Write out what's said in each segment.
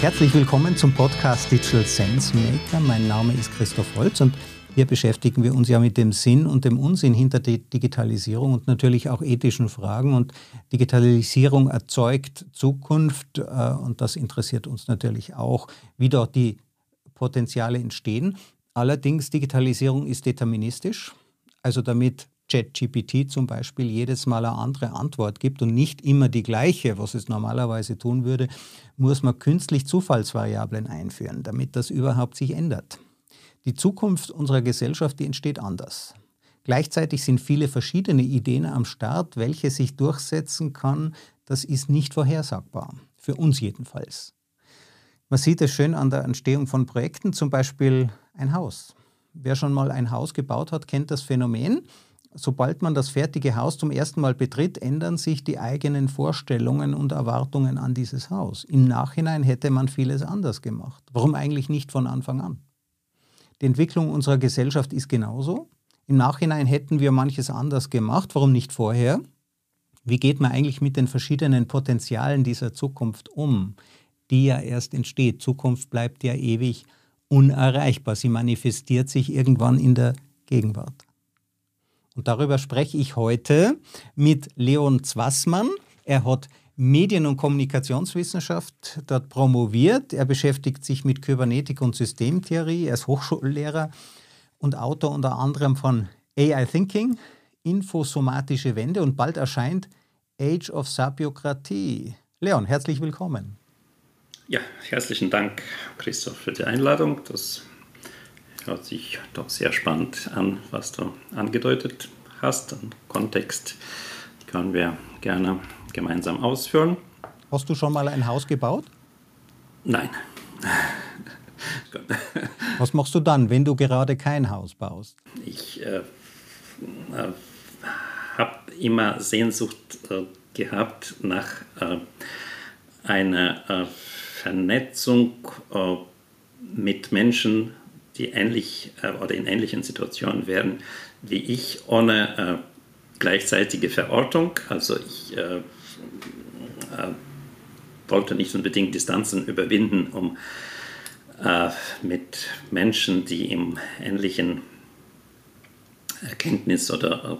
Herzlich willkommen zum Podcast Digital Sense Maker. Mein Name ist Christoph Holz und hier beschäftigen wir uns ja mit dem Sinn und dem Unsinn hinter der Digitalisierung und natürlich auch ethischen Fragen. Und Digitalisierung erzeugt Zukunft äh, und das interessiert uns natürlich auch, wie dort die Potenziale entstehen. Allerdings, Digitalisierung ist deterministisch. Also damit ChatGPT zum Beispiel jedes Mal eine andere Antwort gibt und nicht immer die gleiche, was es normalerweise tun würde, muss man künstlich Zufallsvariablen einführen, damit das überhaupt sich ändert. Die Zukunft unserer Gesellschaft, die entsteht anders. Gleichzeitig sind viele verschiedene Ideen am Start, welche sich durchsetzen kann. Das ist nicht vorhersagbar, für uns jedenfalls. Man sieht es schön an der Entstehung von Projekten, zum Beispiel ein Haus. Wer schon mal ein Haus gebaut hat, kennt das Phänomen sobald man das fertige Haus zum ersten Mal betritt, ändern sich die eigenen Vorstellungen und Erwartungen an dieses Haus. Im Nachhinein hätte man vieles anders gemacht. Warum eigentlich nicht von Anfang an? Die Entwicklung unserer Gesellschaft ist genauso. Im Nachhinein hätten wir manches anders gemacht. Warum nicht vorher? Wie geht man eigentlich mit den verschiedenen Potenzialen dieser Zukunft um, die ja erst entsteht? Zukunft bleibt ja ewig unerreichbar. Sie manifestiert sich irgendwann in der Gegenwart. Und darüber spreche ich heute mit Leon Zwassmann. Er hat Medien- und Kommunikationswissenschaft dort promoviert. Er beschäftigt sich mit Kybernetik und Systemtheorie. Er ist Hochschullehrer und Autor unter anderem von AI Thinking, Infosomatische Wende und bald erscheint Age of Sabiokratie. Leon, herzlich willkommen. Ja, herzlichen Dank, Christoph, für die Einladung. Das hört sich doch sehr spannend an, was du angedeutet hast. Den Kontext können wir gerne gemeinsam ausführen. Hast du schon mal ein Haus gebaut? Nein. was machst du dann, wenn du gerade kein Haus baust? Ich äh, äh, habe immer Sehnsucht äh, gehabt nach äh, einer äh, Vernetzung äh, mit Menschen, die ähnlich äh, oder in ähnlichen Situationen wären wie ich, ohne äh, gleichzeitige Verortung. Also ich äh, äh, wollte nicht unbedingt Distanzen überwinden, um mit Menschen, die im ähnlichen Erkenntnis oder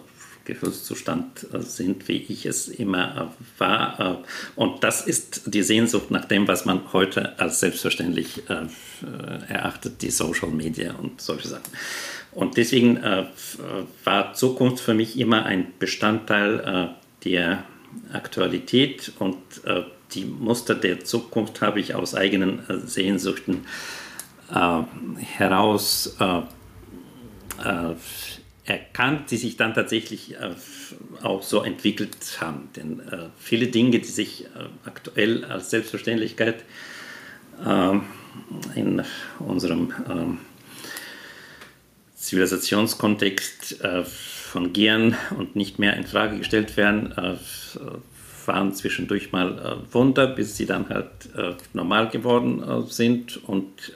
Gefühlszustand äh, sind, wie ich es immer äh, war. Äh, und das ist die Sehnsucht nach dem, was man heute als selbstverständlich erachtet, die Social Media und solche Sachen. Und deswegen war Zukunft für mich immer ein Bestandteil der Aktualität und die Muster der Zukunft habe ich aus eigenen Sehnsuchten heraus erkannt, die sich dann tatsächlich äh, auch so entwickelt haben. Denn äh, viele Dinge, die sich äh, aktuell als Selbstverständlichkeit ähm, in unserem ähm, Zivilisationskontext fungieren und nicht mehr in Frage gestellt werden, waren zwischendurch mal Wunder, bis sie dann halt normal geworden sind und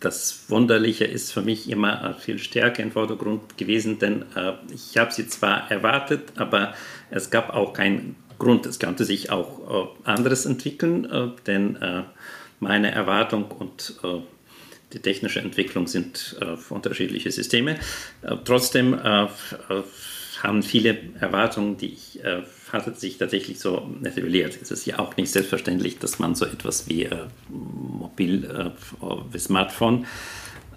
das Wunderliche ist für mich immer viel stärker im Vordergrund gewesen, denn äh, ich habe sie zwar erwartet, aber es gab auch keinen Grund. Es konnte sich auch äh, anderes entwickeln, äh, denn äh, meine Erwartung und äh, die technische Entwicklung sind äh, unterschiedliche Systeme. trotzdem haben viele Erwartungen, die ich hatte, sich tatsächlich so etabliert. Es ist ja auch nicht selbstverständlich, dass man so etwas wie äh, Mobil, äh, wie Smartphone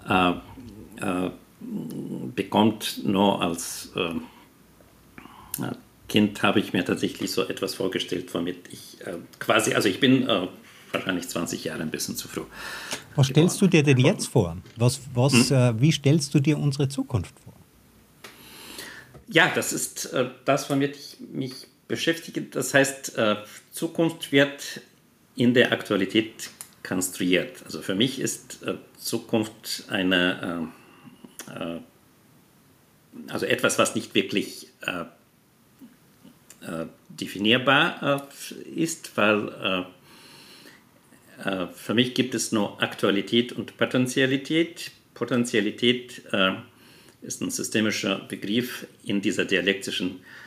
äh, äh bekommt. Nur als äh, Kind habe ich mir tatsächlich so etwas vorgestellt, womit ich äh, quasi, also ich bin wahrscheinlich 20 Jahre ein bisschen zu früh. Was stellst du dir denn jetzt vor? Was, was, hm? wie stellst du dir unsere Zukunft vor? Ja, das ist das, womit ich mich beschäftige. Das heißt, äh, Zukunft wird in der Aktualität konstruiert. Also für mich ist äh, Zukunft eine, äh, also etwas, was nicht wirklich definierbar ist, weil für mich gibt es nur Aktualität und Potentialität. Potentialität ist ein systemischer Begriff in dieser dialektischen äh,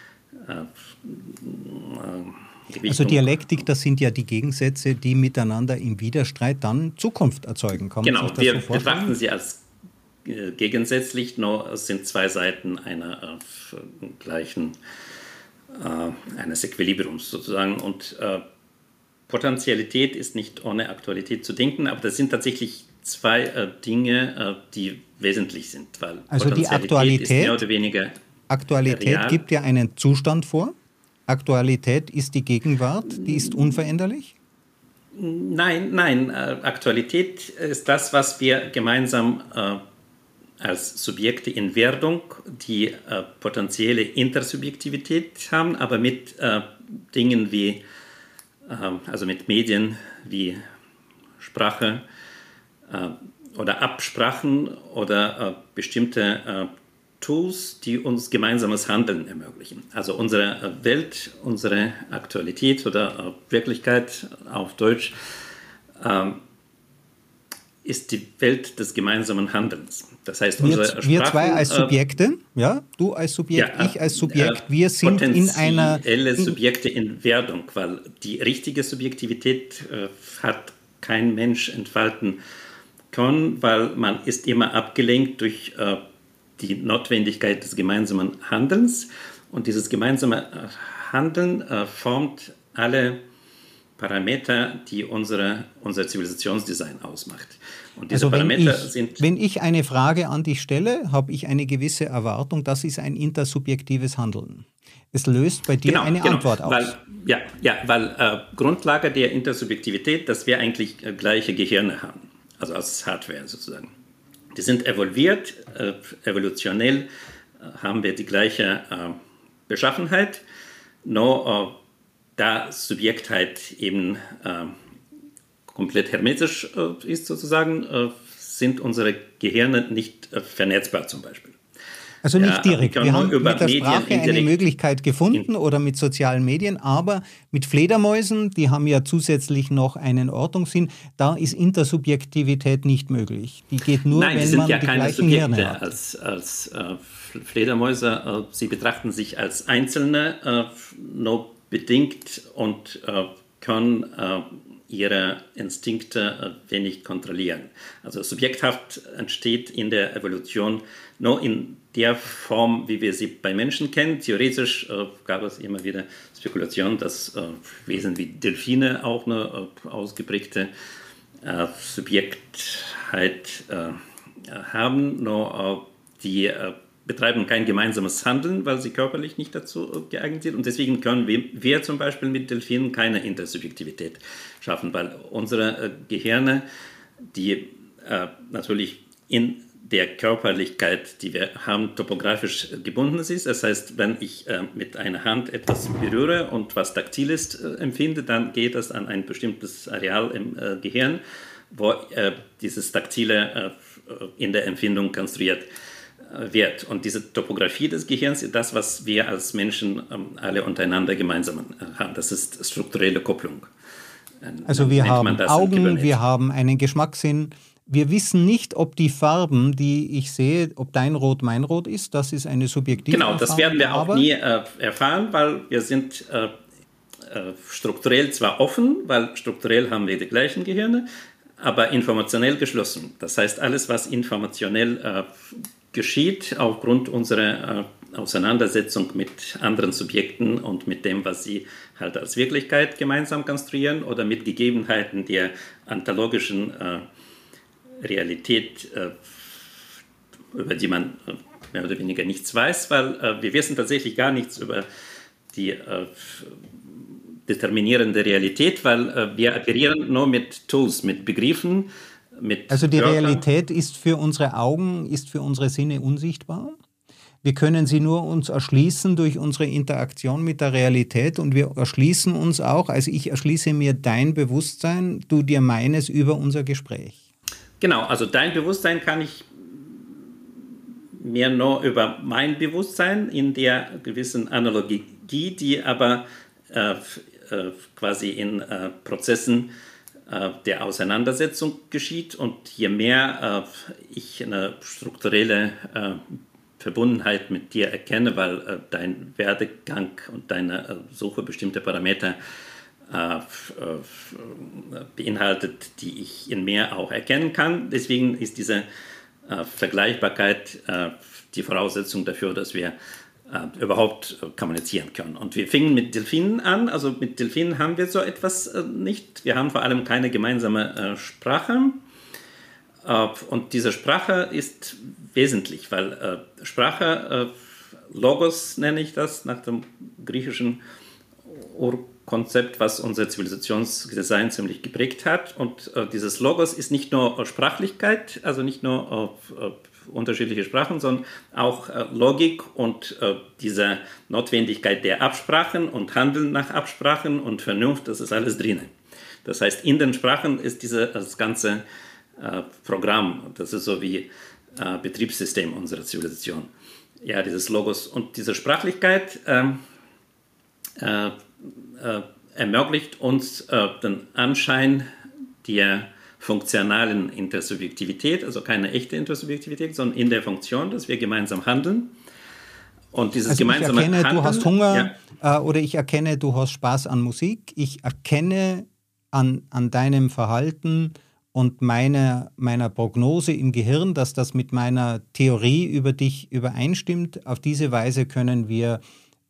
Also Dialektik, das sind ja die Gegensätze, die miteinander im Widerstreit dann Zukunft erzeugen. Kann genau, wir so betrachten sie als äh, gegensätzlich, nur es sind zwei Seiten einer äh, gleichen, äh, eines Equilibriums sozusagen. Und äh, Potentialität ist nicht ohne Aktualität zu denken, aber das sind tatsächlich zwei äh, Dinge, äh, die wesentlich sind. Weil also die Aktualität, mehr oder weniger Aktualität real. gibt ja einen Zustand vor. Aktualität ist die Gegenwart, die ist unveränderlich? Nein, nein. Äh, Aktualität ist das, was wir gemeinsam äh, als Subjekte in Werdung, die äh, potenzielle Intersubjektivität haben, aber mit äh, Dingen wie, äh, also mit Medien wie Sprache äh, oder Absprachen oder bestimmte Tools, die uns gemeinsames Handeln ermöglichen. Also unsere Welt, unsere Aktualität oder Wirklichkeit auf Deutsch ähm, ist die Welt des gemeinsamen Handelns. Das heißt, unsere wir, Sprachen, wir zwei als äh, Subjekte, ja, du als Subjekt, ja, ich als Subjekt, äh, wir sind in einer in, Subjekte in Werdung, weil die richtige Subjektivität äh, hat kein Mensch entfalten können, weil man ist immer abgelenkt durch äh, die Notwendigkeit des gemeinsamen Handelns. Und dieses gemeinsame äh, Handeln äh, formt alle Parameter, die unsere, unser Zivilisationsdesign ausmacht. Und diese also wenn Parameter ich, sind. Wenn ich eine Frage an dich stelle, habe ich eine gewisse Erwartung, das ist ein intersubjektives Handeln. Es löst bei dir genau, eine genau, Antwort aus. Weil, ja, ja, weil äh, Grundlage der Intersubjektivität, dass wir eigentlich äh, gleiche Gehirne haben, also als Hardware sozusagen. Die sind evolviert, äh, evolutionell äh, haben wir die gleiche äh, Beschaffenheit, nur äh, da Subjektheit eben äh, komplett hermetisch ist sozusagen, sind unsere Gehirne nicht vernetzbar zum Beispiel. Also nicht ja, direkt. Wir haben mit der Sprache eine Möglichkeit gefunden oder mit sozialen Medien, aber mit Fledermäusen, die haben ja zusätzlich noch einen Ordnungssinn, da ist Intersubjektivität nicht möglich. Die geht nur, Nein, wenn sind man ja die keine gleichen Subjekte Hirne hat. Als, als äh, Fledermäuse, äh, sie betrachten sich als Einzelne, äh, nur bedingt und äh, können äh, ihre Instinkte äh, wenig kontrollieren. Also subjekthaft entsteht in der Evolution nur in der Form, wie wir sie bei Menschen kennen. Theoretisch äh, gab es immer wieder Spekulationen, dass äh, Wesen wie Delfine auch eine ausgeprägte Subjektheit haben. Nur die betreiben kein gemeinsames Handeln, weil sie körperlich nicht dazu geeignet sind. Und deswegen können wir, wir zum Beispiel mit Delfinen keine Intersubjektivität schaffen, weil unsere Gehirne, die natürlich in der Körperlichkeit, die wir haben, topografisch gebunden ist. Das heißt, wenn ich äh, mit einer Hand etwas berühre und was Taktiles äh, empfinde, dann geht das an ein bestimmtes Areal im äh, Gehirn, wo äh, dieses Taktile äh, in der Empfindung konstruiert äh, wird. Und diese Topografie des Gehirns ist das, was wir als Menschen ähm, alle untereinander gemeinsam haben. Das ist strukturelle Kopplung. Also wir haben Augen, wir haben einen Geschmackssinn, wir wissen nicht, ob die Farben, die ich sehe, ob dein Rot mein Rot ist. Das ist eine subjektive Genau, das werden wir auch nie äh, erfahren, weil wir sind äh, äh, strukturell zwar offen, weil strukturell haben wir die gleichen Gehirne, aber informationell geschlossen. Das heißt, alles, was informationell äh, geschieht, aufgrund unserer äh, Auseinandersetzung mit anderen Subjekten und mit dem, was sie halt als Wirklichkeit gemeinsam konstruieren oder mit Gegebenheiten der ontologischen äh, Realität, äh, über die man mehr oder weniger nichts weiß, weil wir wissen tatsächlich gar nichts über die determinierende Realität, weil wir operieren nur mit Tools, mit Begriffen, mit Also die Wörtern. Realität ist für unsere Augen, ist für unsere Sinne unsichtbar? Wir können sie nur uns erschließen durch unsere Interaktion mit der Realität und wir erschließen uns auch, also ich erschließe mir dein Bewusstsein, du dir meines über unser Gespräch. Genau, also dein Bewusstsein kann ich mir nur über mein Bewusstsein in der gewissen Analogie, die aber äh, äh, quasi in äh, Prozessen äh, der Auseinandersetzung geschieht. Und je mehr äh, ich eine strukturelle äh, Verbundenheit mit dir erkenne, weil äh, dein Werdegang und deine äh, Suche bestimmter Parameter äh, beinhaltet, die ich in mir auch erkennen kann. Deswegen ist diese Vergleichbarkeit die Voraussetzung dafür, dass wir überhaupt kommunizieren können. Und wir fingen mit Delfinen an. Also mit Delfinen haben wir so etwas nicht. Wir haben vor allem keine gemeinsame Sprache. Äh, und diese Sprache ist wesentlich, weil äh, Sprache, äh, Logos nenne ich das, nach dem griechischen Urkonzept, was unser Zivilisationsdesign ziemlich geprägt hat. Und dieses Logos ist nicht nur Sprachlichkeit, also nicht nur unterschiedliche Sprachen, sondern auch Logik und diese Notwendigkeit der Absprachen und Handeln nach Absprachen und Vernunft, das ist alles drinnen. Das heißt, in den Sprachen ist diese, das ganze äh, Programm. Das ist so wie äh, Betriebssystem unserer Zivilisation. Ja, dieses Logos und diese Sprachlichkeit ähm, äh, äh, ermöglicht uns äh, den Anschein der funktionalen Intersubjektivität, also keine echte Intersubjektivität, sondern in der Funktion, dass wir gemeinsam handeln. Und dieses also gemeinsame ich erkenne, Handeln, du hast Hunger ja. Äh, oder ich erkenne, du hast Spaß an Musik. Ich erkenne an, an deinem Verhalten, und meine, meiner Prognose im Gehirn, dass das mit meiner Theorie über dich übereinstimmt. Auf diese Weise können wir,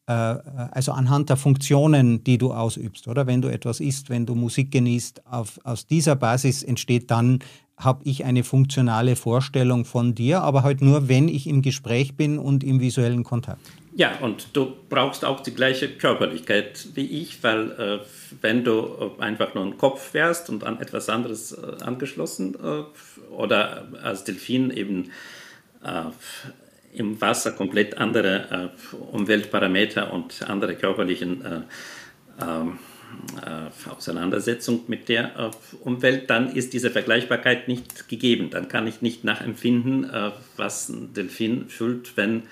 also anhand der Funktionen, die du ausübst, oder wenn du etwas isst, wenn du Musik genießt, auf, aus dieser Basis entsteht dann habe ich eine funktionale Vorstellung von dir, aber halt nur, wenn ich im Gespräch bin und im visuellen Kontakt. Ja, und du brauchst auch die gleiche Körperlichkeit wie ich, weil äh, wenn du einfach nur ein Kopf wärst und an etwas anderes äh, angeschlossen äh, oder als Delfin eben äh, im Wasser komplett andere äh, Umweltparameter und andere körperlichen äh, ähm, äh, Auseinandersetzung mit der äh, Umwelt, dann ist diese Vergleichbarkeit nicht gegeben. Dann kann ich nicht nachempfinden, was ein Delfin fühlt, wenn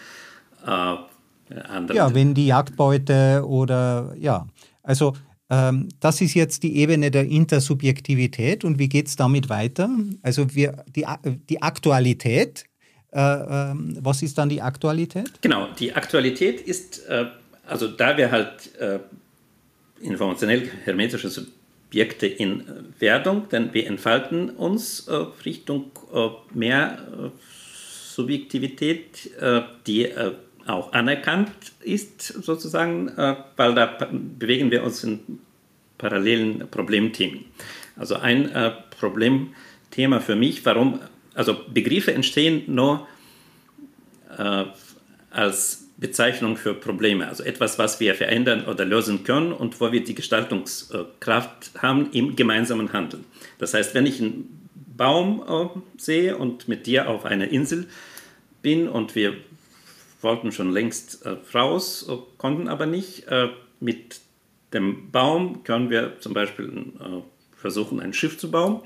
andere. Ja, wenn die Jagdbeute oder ja. Also ähm, das ist jetzt die Ebene der Intersubjektivität und wie geht es damit weiter? Also wir, die, die Aktualität, äh, äh, was ist dann die Aktualität? Genau, die Aktualität ist, äh, also da wir halt informationell hermetische Subjekte in äh, Werdung, denn wir entfalten uns äh, Richtung äh, mehr äh, Subjektivität, äh, die äh, auch anerkannt ist, sozusagen, weil da bewegen wir uns in parallelen Problemthemen. Also ein Problemthema für mich, warum, also Begriffe entstehen nur als Bezeichnung für Probleme, also etwas, was wir verändern oder lösen können und wo wir die Gestaltungskraft haben im gemeinsamen Handeln. Das heißt, wenn ich einen Baum äh, sehe und mit dir auf einer Insel bin und wir wollten schon längst äh, raus, äh, konnten aber nicht, äh, mit dem Baum können wir zum Beispiel äh, versuchen, ein Schiff zu bauen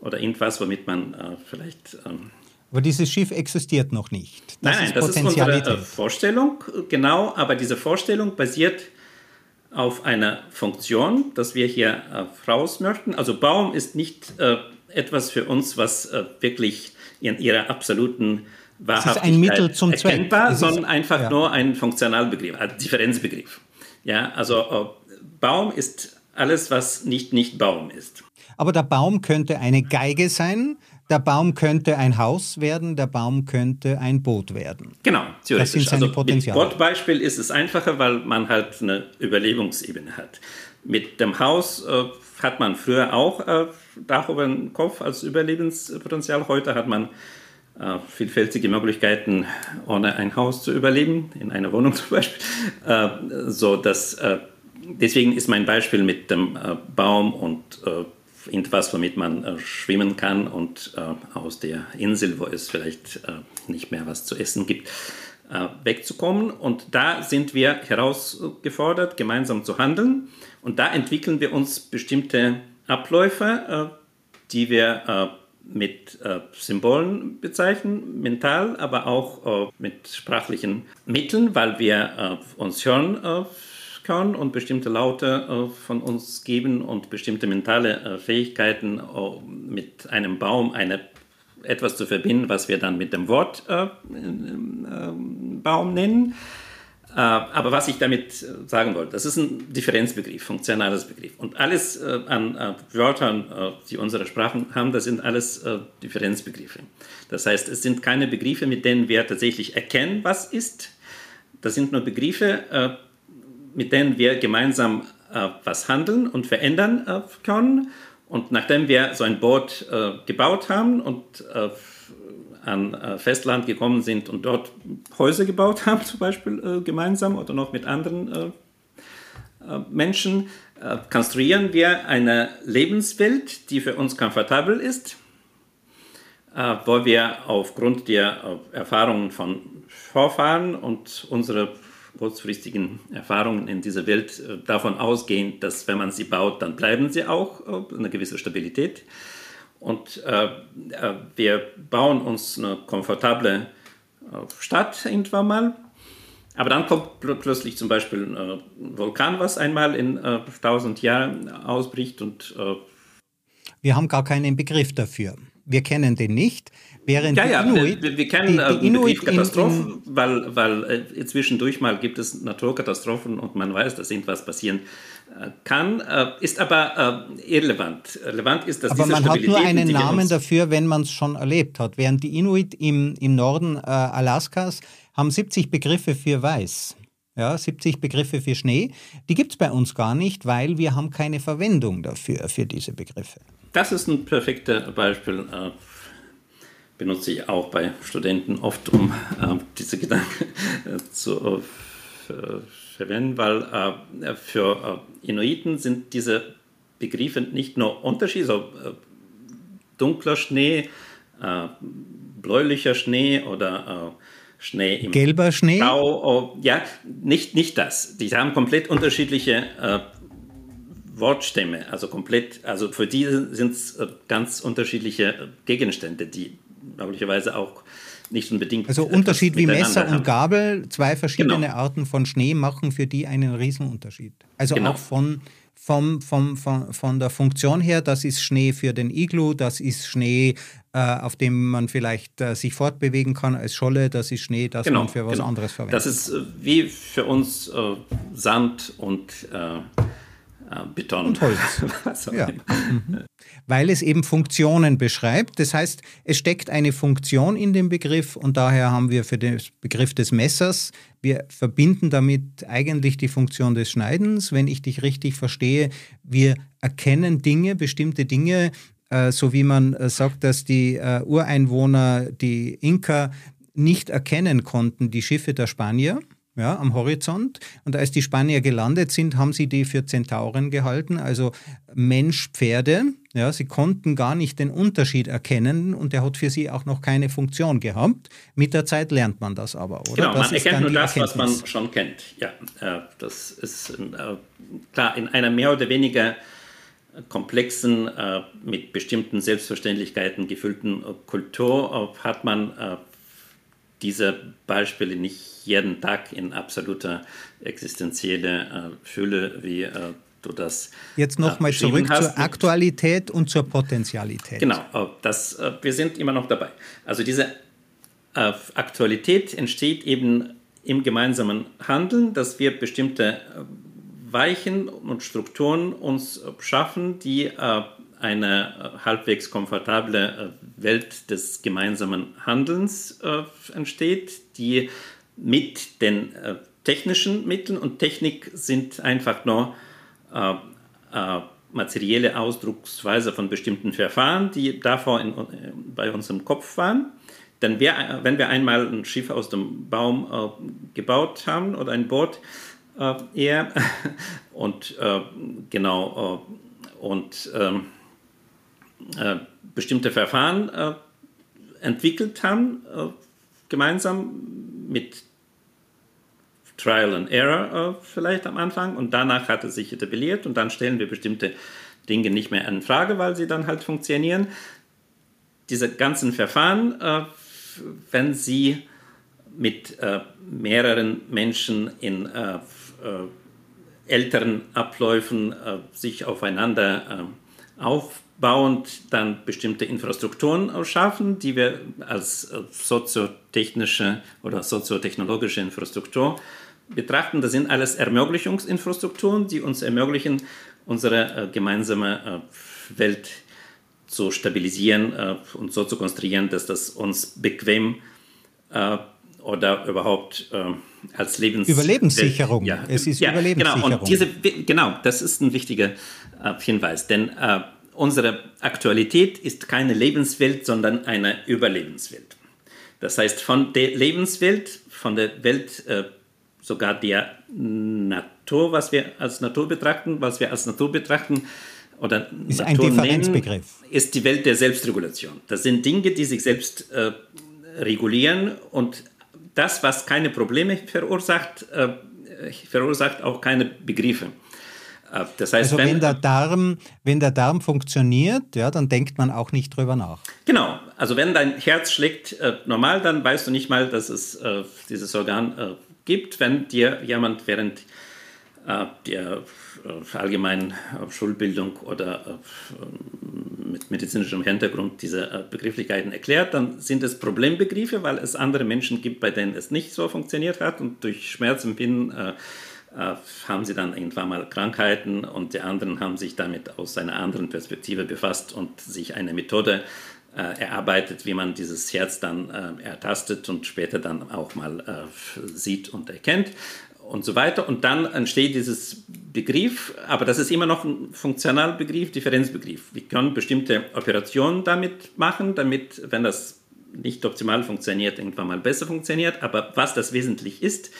oder irgendwas, womit man äh, vielleicht ähm, aber dieses Schiff existiert noch nicht. Das nein, nein, ist das ist unsere äh, Vorstellung, genau, aber diese Vorstellung basiert auf einer Funktion, dass wir hier äh, raus möchten. Also Baum ist nicht äh, etwas für uns, was äh, wirklich in ihrer absoluten Wahrhaftigkeit es ist ein Mittel zum erkennbar, Zweck. sondern einfach ja. nur ein Funktionalbegriff, ein Differenzbegriff. Ja, also äh, Baum ist alles, was nicht nicht Baum ist. Aber der Baum könnte eine Geige sein, der Baum könnte ein Haus werden, der Baum könnte ein Boot werden. Genau, theoretisch. Das sind seine also Potenziale. Mit Bootbeispiel ist es einfacher, weil man halt eine Überlebensebene hat. Mit dem Haus äh, hat man früher auch äh, Dach über den Kopf als Überlebenspotenzial. Heute hat man äh, vielfältige Möglichkeiten, ohne ein Haus zu überleben, in einer Wohnung zum Beispiel. Äh, so dass, äh, deswegen ist mein Beispiel mit dem äh, Baum und irgendwas, womit man äh, schwimmen kann und äh, aus der Insel, wo es vielleicht äh, nicht mehr was zu essen gibt, äh, wegzukommen. Und da sind wir herausgefordert, gemeinsam zu handeln. Und da entwickeln wir uns bestimmte Abläufe, äh, die wir äh, mit Symbolen bezeichnen, mental, aber auch mit sprachlichen Mitteln, weil wir uns hören können und bestimmte Laute äh, von uns geben und bestimmte mentale äh, Fähigkeiten äh, mit einem Baum eine etwas zu verbinden, was wir dann mit dem Wortbaum nennen. Äh, aber was ich damit sagen wollte, das ist ein Differenzbegriff, funktionales Begriff. Und alles an Wörtern, die unsere Sprachen haben, das sind alles Differenzbegriffe. Das heißt, es sind keine Begriffe, mit denen wir tatsächlich erkennen, was ist. Das sind nur Begriffe, mit denen wir gemeinsam was handeln und verändern können. Und nachdem wir so ein Boot gebaut haben und an äh, Festland gekommen sind und dort Häuser gebaut haben, zum Beispiel äh, gemeinsam oder noch mit anderen äh, Menschen, konstruieren wir eine Lebenswelt, die für uns komfortabel ist, wo wir aufgrund der Erfahrungen von Vorfahren und unserer kurzfristigen Erfahrungen in dieser Welt davon ausgehen, dass wenn man sie baut, dann bleiben sie auch, eine gewisse Stabilität. Und äh, äh, wir bauen uns eine komfortable äh, Stadt irgendwann mal. Aber dann kommt pl plötzlich zum Beispiel ein äh, Vulkan, was einmal in äh, 1000 Jahren ausbricht. Und, äh, wir haben gar keinen Begriff dafür. Wir kennen den nicht. Während ja, ja, Inuit, wir, wir kennen die, die Inuit Katastrophen, in, in, weil, weil äh, zwischendurch mal gibt es Naturkatastrophen und man weiß, dass irgendwas passieren äh, kann, äh, ist aber äh, irrelevant. Relevant ist, dass aber man hat nur einen Namen dafür, wenn man es schon erlebt hat. Während die Inuit im, im Norden äh, Alaskas haben 70 Begriffe für Weiß. Ja, 70 Begriffe für Schnee. Die gibt es bei uns gar nicht, weil wir haben keine Verwendung dafür, für diese Begriffe. Das ist ein perfektes Beispiel äh, benutze ich auch bei Studenten oft, um äh, diese Gedanken äh, zu äh, verwenden, weil äh, für äh, Inuiten sind diese Begriffe nicht nur Unterschiede, so äh, dunkler Schnee, bläulicher Schnee oder Schnee im Gelber Schnee? Stau, oh, ja, nicht, nicht das. Die haben komplett unterschiedliche Wortstämme, also komplett, also für die sind es ganz unterschiedliche Gegenstände, die möglicherweise auch nicht unbedingt. Also Unterschied wie Messer und Gabel, zwei verschiedene genau. Arten von Schnee machen für die einen Riesenunterschied. Also genau. auch von, vom, vom, von, von der Funktion her, das ist Schnee für den Iglu, das ist Schnee, äh, auf dem man vielleicht äh, sich fortbewegen kann als Scholle, das ist Schnee, das genau, man für was genau. anderes verwendet. Das ist äh, wie für uns äh, Sand und äh, Beton. Und Holz. ja. Mhm. Weil es eben Funktionen beschreibt. Das heißt, es steckt eine Funktion in dem Begriff und daher haben wir für den Begriff des Messers, wir verbinden damit eigentlich die Funktion des Schneidens. Wenn ich dich richtig verstehe, wir erkennen Dinge, bestimmte Dinge, äh, so wie man äh, sagt, dass die Ureinwohner, die Inka, nicht erkennen konnten, die Schiffe der Spanier ja, am Horizont. Und als die Spanier gelandet sind, haben sie die für Zentauren gehalten, also Mensch-Pferde. Ja, sie konnten gar nicht den Unterschied erkennen und der hat für sie auch noch keine Funktion gehabt. Mit der Zeit lernt man das aber, oder? Genau, das man erkennt nur das, Erkenntnis. was man schon kennt. Ja, äh, das ist äh, klar, in einer mehr oder weniger komplexen, äh, mit bestimmten Selbstverständlichkeiten gefüllten Kultur hat man diese Beispiele nicht jeden Tag in absoluter existenzielle äh, Fülle, wie äh, du das Jetzt nochmal äh, zurück hast. zur Aktualität und zur Potentialität. Genau, das, wir sind immer noch dabei. Also diese Aktualität entsteht eben im gemeinsamen Handeln, dass wir bestimmte Weichen und Strukturen uns schaffen, die eine halbwegs komfortable Welt des gemeinsamen Handelns entsteht, die mit den technischen Mitteln und Technik sind einfach nur materielle Ausdrucksweise von bestimmten Verfahren, die davor in, bei uns im Kopf waren. Denn wir, wenn wir einmal ein Schiff aus dem Baum äh, gebaut haben oder ein Boot äh, eher und äh, genau und ähm, äh, bestimmte Verfahren äh, entwickelt haben, äh, gemeinsam mit Trial and Error vielleicht am Anfang und danach hat es sich etabliert und dann stellen wir bestimmte Dinge nicht mehr in Frage, weil sie dann halt funktionieren. Diese ganzen Verfahren, wenn sie mit mehreren Menschen in älteren Abläufen sich aufeinander aufbauend dann bestimmte Infrastrukturen schaffen, die wir als soziotechnische oder soziotechnologische Infrastruktur betrachten. Das sind alles Ermöglichungsinfrastrukturen, die uns ermöglichen, unsere gemeinsame Welt zu stabilisieren und so zu konstruieren, dass das uns bequem oder überhaupt äh, als Lebens Überlebenssicherung. Ja, es ist ja, Überlebenssicherung. Genau, und diese, genau, das ist ein wichtiger äh, Hinweis, denn äh, unsere Aktualität ist keine Lebenswelt, sondern eine Überlebenswelt. Das heißt, von der Lebenswelt, von der Welt äh, sogar der Natur, was wir als Natur betrachten, was wir als Natur betrachten, oder ist Natur ein Differenzbegriff. Nennen, ist die Welt der Selbstregulation. Das sind Dinge, die sich selbst äh, regulieren und das, was keine Probleme verursacht, äh, verursacht auch keine Begriffe. Äh, das heißt, also wenn, wenn, der Darm, wenn der Darm funktioniert, ja, dann denkt man auch nicht drüber nach. Genau, also wenn dein Herz schlägt äh, normal, dann weißt du nicht mal, dass es äh, dieses Organ äh, gibt. Wenn dir jemand während äh, der äh, allgemeinen Schulbildung oder mit medizinischem Hintergrund diese Begrifflichkeiten erklärt, dann sind es Problembegriffe, weil es andere Menschen gibt, bei denen es nicht so funktioniert hat und durch Schmerzempfinden haben sie dann irgendwann mal Krankheiten und die anderen haben sich damit aus einer anderen Perspektive befasst und sich eine Methode äh, erarbeitet, wie man dieses Herz dann äh, ertastet und später dann auch mal äh, sieht und erkennt und so weiter. Und dann entsteht dieses Begriff, aber das ist immer noch ein Funktionalbegriff, Differenzbegriff. Wir können bestimmte Operationen damit machen, damit, wenn das nicht optimal funktioniert, irgendwann mal besser funktioniert. Aber was das wesentlich ist,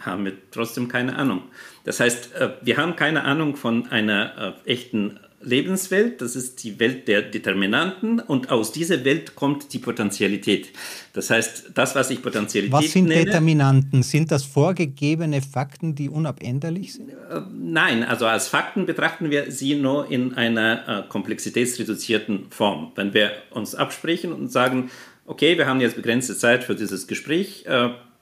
haben wir trotzdem keine Ahnung. Das heißt, äh, wir haben keine Ahnung von einer äh, echten Lebenswelt, das ist die Welt der Determinanten und aus dieser Welt kommt die Potentialität. Das heißt, das, was ich Potentialität Was sind nenne, Determinanten? Sind das vorgegebene Fakten, die unabänderlich sind? Äh, nein, also als Fakten betrachten wir sie nur in einer komplexitätsreduzierten Form. Wenn wir uns absprechen und sagen, okay, wir haben jetzt begrenzte Zeit für dieses Gespräch,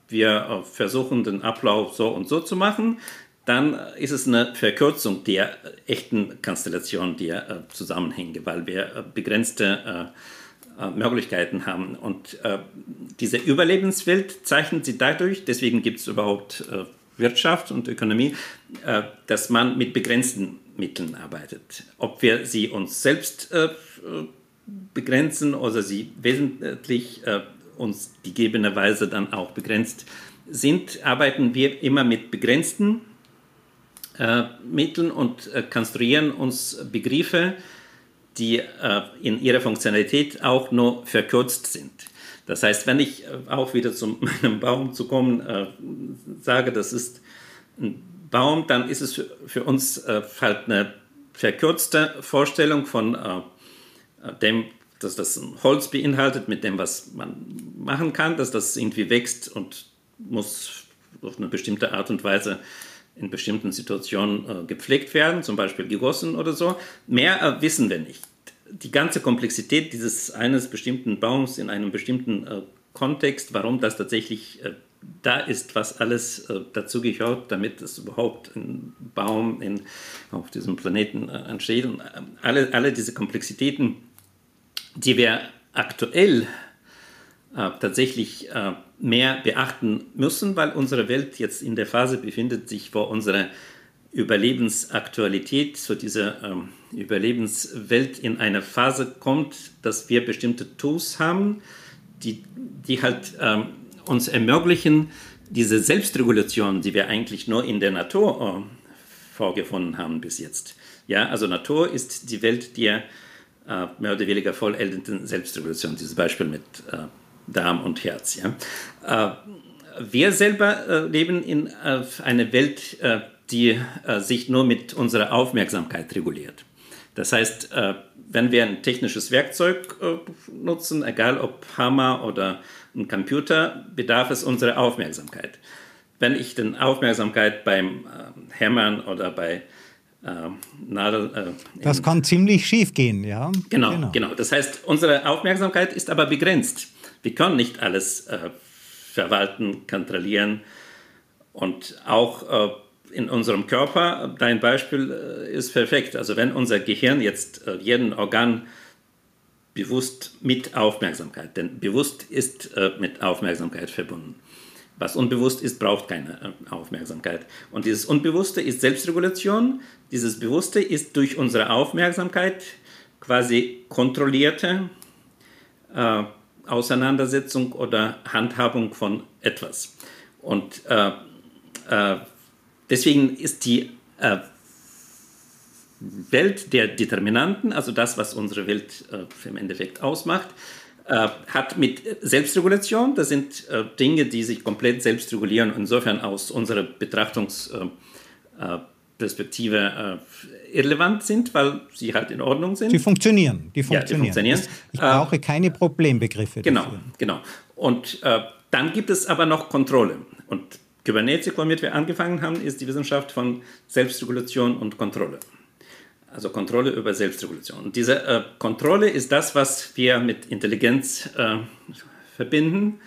wir versuchen den Ablauf so und so zu machen, dann ist es eine Verkürzung der echten Konstellation der äh, Zusammenhänge, weil wir äh, begrenzte äh, äh, Möglichkeiten haben. Und äh, diese Überlebenswelt zeichnet sie dadurch, deswegen gibt es überhaupt äh, Wirtschaft und Ökonomie, dass man mit begrenzten Mitteln arbeitet. Ob wir sie uns selbst begrenzen oder sie wesentlich uns gegebenerweise dann auch begrenzt sind, arbeiten wir immer mit begrenzten äh, Mitteln und äh, konstruieren uns Begriffe, die äh, in ihrer Funktionalität auch nur verkürzt sind. Das heißt, wenn ich äh, auch wieder zu meinem Baum zu kommen äh, sage, das ist ein Baum, dann ist es für, für uns äh, halt eine verkürzte Vorstellung von dem, dass das Holz beinhaltet, mit dem, was man machen kann, dass das irgendwie wächst und muss auf eine bestimmte Art und Weise in bestimmten Situationen äh, gepflegt werden, zum Beispiel gegossen oder so. Mehr äh, wissen wir nicht. Die ganze Komplexität dieses eines bestimmten Baums in einem bestimmten äh, Kontext, warum das tatsächlich äh, da ist, was alles äh, dazu gehört, damit es überhaupt ein Baum in, auf diesem Planeten äh, entsteht. Und alle, alle diese Komplexitäten, die wir aktuell äh, tatsächlich äh, mehr beachten müssen, weil unsere Welt jetzt in der Phase befindet sich, wo unsere Überlebensaktualität, so diese ähm, Überlebenswelt in eine Phase kommt, dass wir bestimmte Tools haben, die, die halt ähm, uns ermöglichen, diese Selbstregulation, die wir eigentlich nur in der Natur äh, vorgefunden haben bis jetzt. Ja, also Natur ist die Welt der äh, mehr oder weniger vollendeten Selbstregulation. Dieses Beispiel mit äh, Darm und Herz. Ja. Äh, wir selber äh, leben in äh, einer Welt, die sich nur mit unserer Aufmerksamkeit reguliert. Das heißt, wenn wir ein technisches Werkzeug nutzen, egal ob Hammer oder ein Computer, bedarf es unserer Aufmerksamkeit. Wenn ich die Aufmerksamkeit beim Hämmern oder bei äh, Nadel. Äh, das kann ziemlich schief gehen, ja. Genau, genau, genau. Das heißt, unsere Aufmerksamkeit ist aber begrenzt. Wir können nicht alles äh, verwalten, kontrollieren und auch äh, in unserem Körper, dein Beispiel äh, ist perfekt. Also wenn unser Gehirn jetzt äh, jeden Organ bewusst mit Aufmerksamkeit, denn bewusst ist äh, mit Aufmerksamkeit verbunden. Was unbewusst ist, braucht keine Aufmerksamkeit. Und dieses Unbewusste ist Selbstregulation. Dieses Bewusste ist durch unsere Aufmerksamkeit quasi kontrollierte äh, Auseinandersetzung oder Handhabung von etwas. Und äh, äh, deswegen ist die äh, Welt der Determinanten, also das, was unsere Welt äh, im Endeffekt ausmacht, äh, hat mit Selbstregulation, das sind äh, Dinge, die sich komplett selbst regulieren, insofern aus unserer Betrachtungsperspektive äh, irrelevant sind, weil sie halt in Ordnung sind. Sie funktionieren. Die funktionieren. Ja, die funktionieren. Ich brauche keine Problembegriffe genau, dafür. Genau, Und äh, dann gibt es aber noch Kontrolle. Und Kybernetik, womit wir angefangen haben, ist die Wissenschaft von Selbstregulation und Kontrolle. Also Kontrolle über Selbstregulation. Und diese äh, Kontrolle ist das, was wir mit Intelligenz äh, verbinden.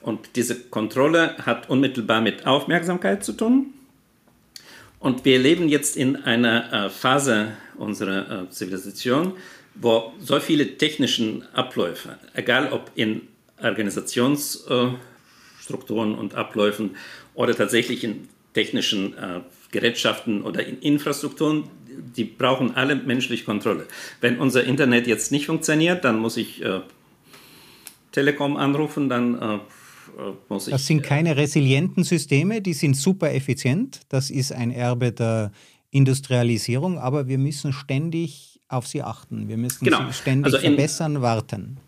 Und diese Kontrolle hat unmittelbar mit Aufmerksamkeit zu tun. Und wir leben jetzt in einer äh, Phase unserer äh, Zivilisation, wo so viele technische Abläufe, egal ob in Organisationsstrukturen und Abläufen oder tatsächlich in technischen äh, Gerätschaften oder in Infrastrukturen, die brauchen alle menschliche Kontrolle. Wenn unser Internet jetzt nicht funktioniert, dann muss ich äh, Telekom anrufen, dann äh, äh muss ich. Das sind keine resilienten Systeme, die sind super effizient. Das ist ein Erbe der Industrialisierung, aber wir müssen ständig auf sie achten. Wir müssen genau. sie ständig also in, verbessern, warten.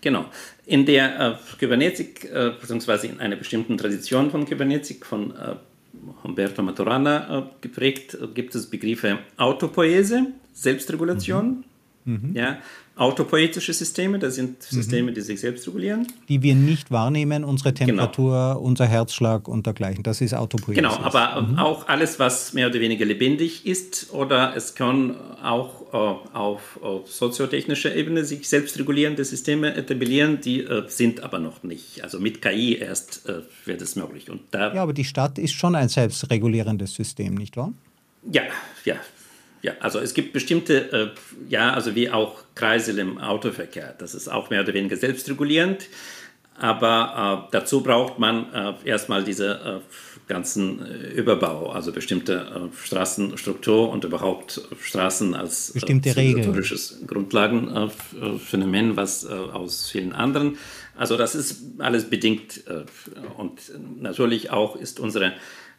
Genau. In der äh, Kybernetik, äh, beziehungsweise in einer bestimmten Tradition von Kybernetik, von äh, Humberto Maturana äh, geprägt, gibt es Begriffe Autopoese, Selbstregulation, mhm. Mhm. Ja, autopoetische Systeme, das sind mhm. Systeme, mhm. die sich selbst regulieren. Die wir nicht wahrnehmen, unsere genau. Temperatur, genau. unser Herzschlag und dergleichen. Das ist Autopoiesis. Genau, aber mhm. auch alles, was mehr oder weniger lebendig ist oder es kann auch äh, auf, auf soziotechnischer Ebene sich selbst regulierende Systeme etablieren, die äh, sind aber noch nicht. Also mit KI erst äh, wird es möglich. Und da ja, aber die Stadt ist schon ein selbstregulierendes System, nicht wahr? Ja, ja, ja, also es gibt bestimmte, äh, ja, also wie auch Kreisel im Autoverkehr. Das ist auch mehr oder weniger selbstregulierend. Aber äh, dazu braucht man äh, erstmal diese äh, ganzen äh, Überbau, also bestimmte äh, Straßenstruktur und überhaupt Straßen als bestimmte Regeln. Grundlagenphänomen, was aus vielen anderen. Also das ist alles bedingt und natürlich auch ist unsere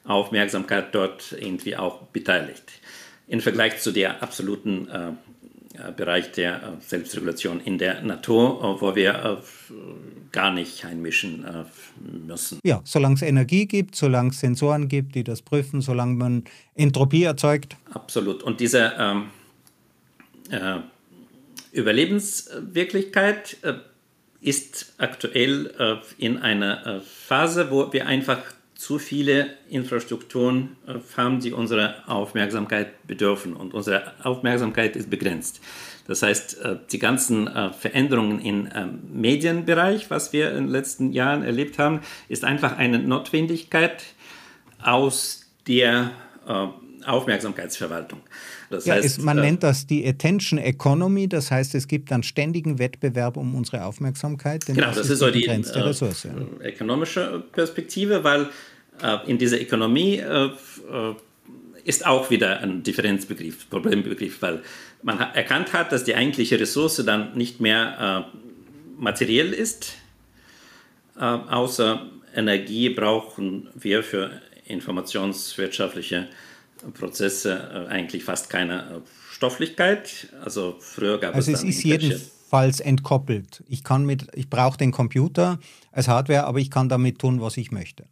Aufmerksamkeit dort irgendwie auch beteiligt im Vergleich zu der absoluten äh, äh, Bereich der äh, Selbstregulation in der Natur, äh, wo wir äh, gar nicht einmischen müssen. Ja, solange es Energie gibt, solange es Sensoren gibt, die das prüfen, solange man Entropie erzeugt. Absolut. Und diese ähm, Überlebenswirklichkeit ist aktuell in einer Phase, wo wir einfach zu viele Infrastrukturen äh, haben, die unserer Aufmerksamkeit bedürfen. Und unsere Aufmerksamkeit ist begrenzt. Das heißt, äh, die ganzen äh, Veränderungen im Medienbereich, was wir in den letzten Jahren erlebt haben, ist einfach eine Notwendigkeit aus der Aufmerksamkeitsverwaltung. Das ja, heißt, es, man äh, nennt das die Attention Economy, das heißt, es gibt einen ständigen Wettbewerb um unsere Aufmerksamkeit. genau, das, das ist, so die äh, Ressource. Äh, ökonomische Perspektive, weil äh, in dieser Ökonomie äh, äh, ist auch wieder ein Differenzbegriff, Problembegriff, weil man erkannt hat, dass die eigentliche Ressource dann nicht mehr materiell ist, außer Energie brauchen wir für informationswirtschaftliche Prozesse eigentlich fast keine Stofflichkeit. Also früher gab also es. Also es ist jedenfalls entkoppelt. Ich kann mit, ich brauche den Computer als Hardware, aber ich kann damit tun, was ich möchte.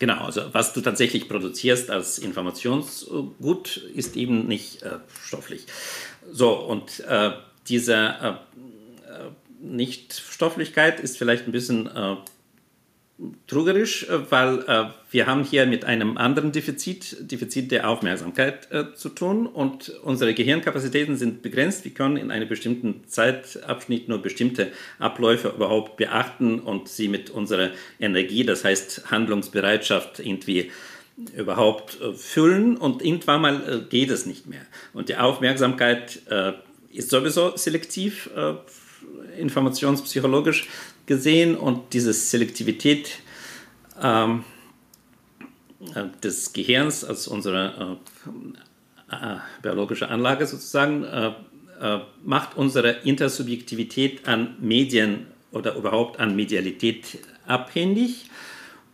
Genau, also was du tatsächlich produzierst als Informationsgut ist eben nicht äh, stofflich. So, und äh, diese äh, äh Nichtstofflichkeit ist vielleicht ein bisschen äh, trügerisch, äh, weil äh, wir haben hier mit einem anderen Defizit, Defizit der Aufmerksamkeit äh, zu tun und unsere Gehirnkapazitäten sind begrenzt. Wir können in einem bestimmten Zeitabschnitt nur bestimmte Abläufe überhaupt beachten und sie mit unserer Energie, das heißt Handlungsbereitschaft irgendwie überhaupt füllen und irgendwann mal geht es nicht mehr. Und die Aufmerksamkeit ist sowieso selektiv, informationspsychologisch gesehen und diese Selektivität ähm, des Gehirns als unsere äh, äh, biologische Anlage sozusagen äh, äh, macht unsere Intersubjektivität an Medien oder überhaupt an Medialität abhängig.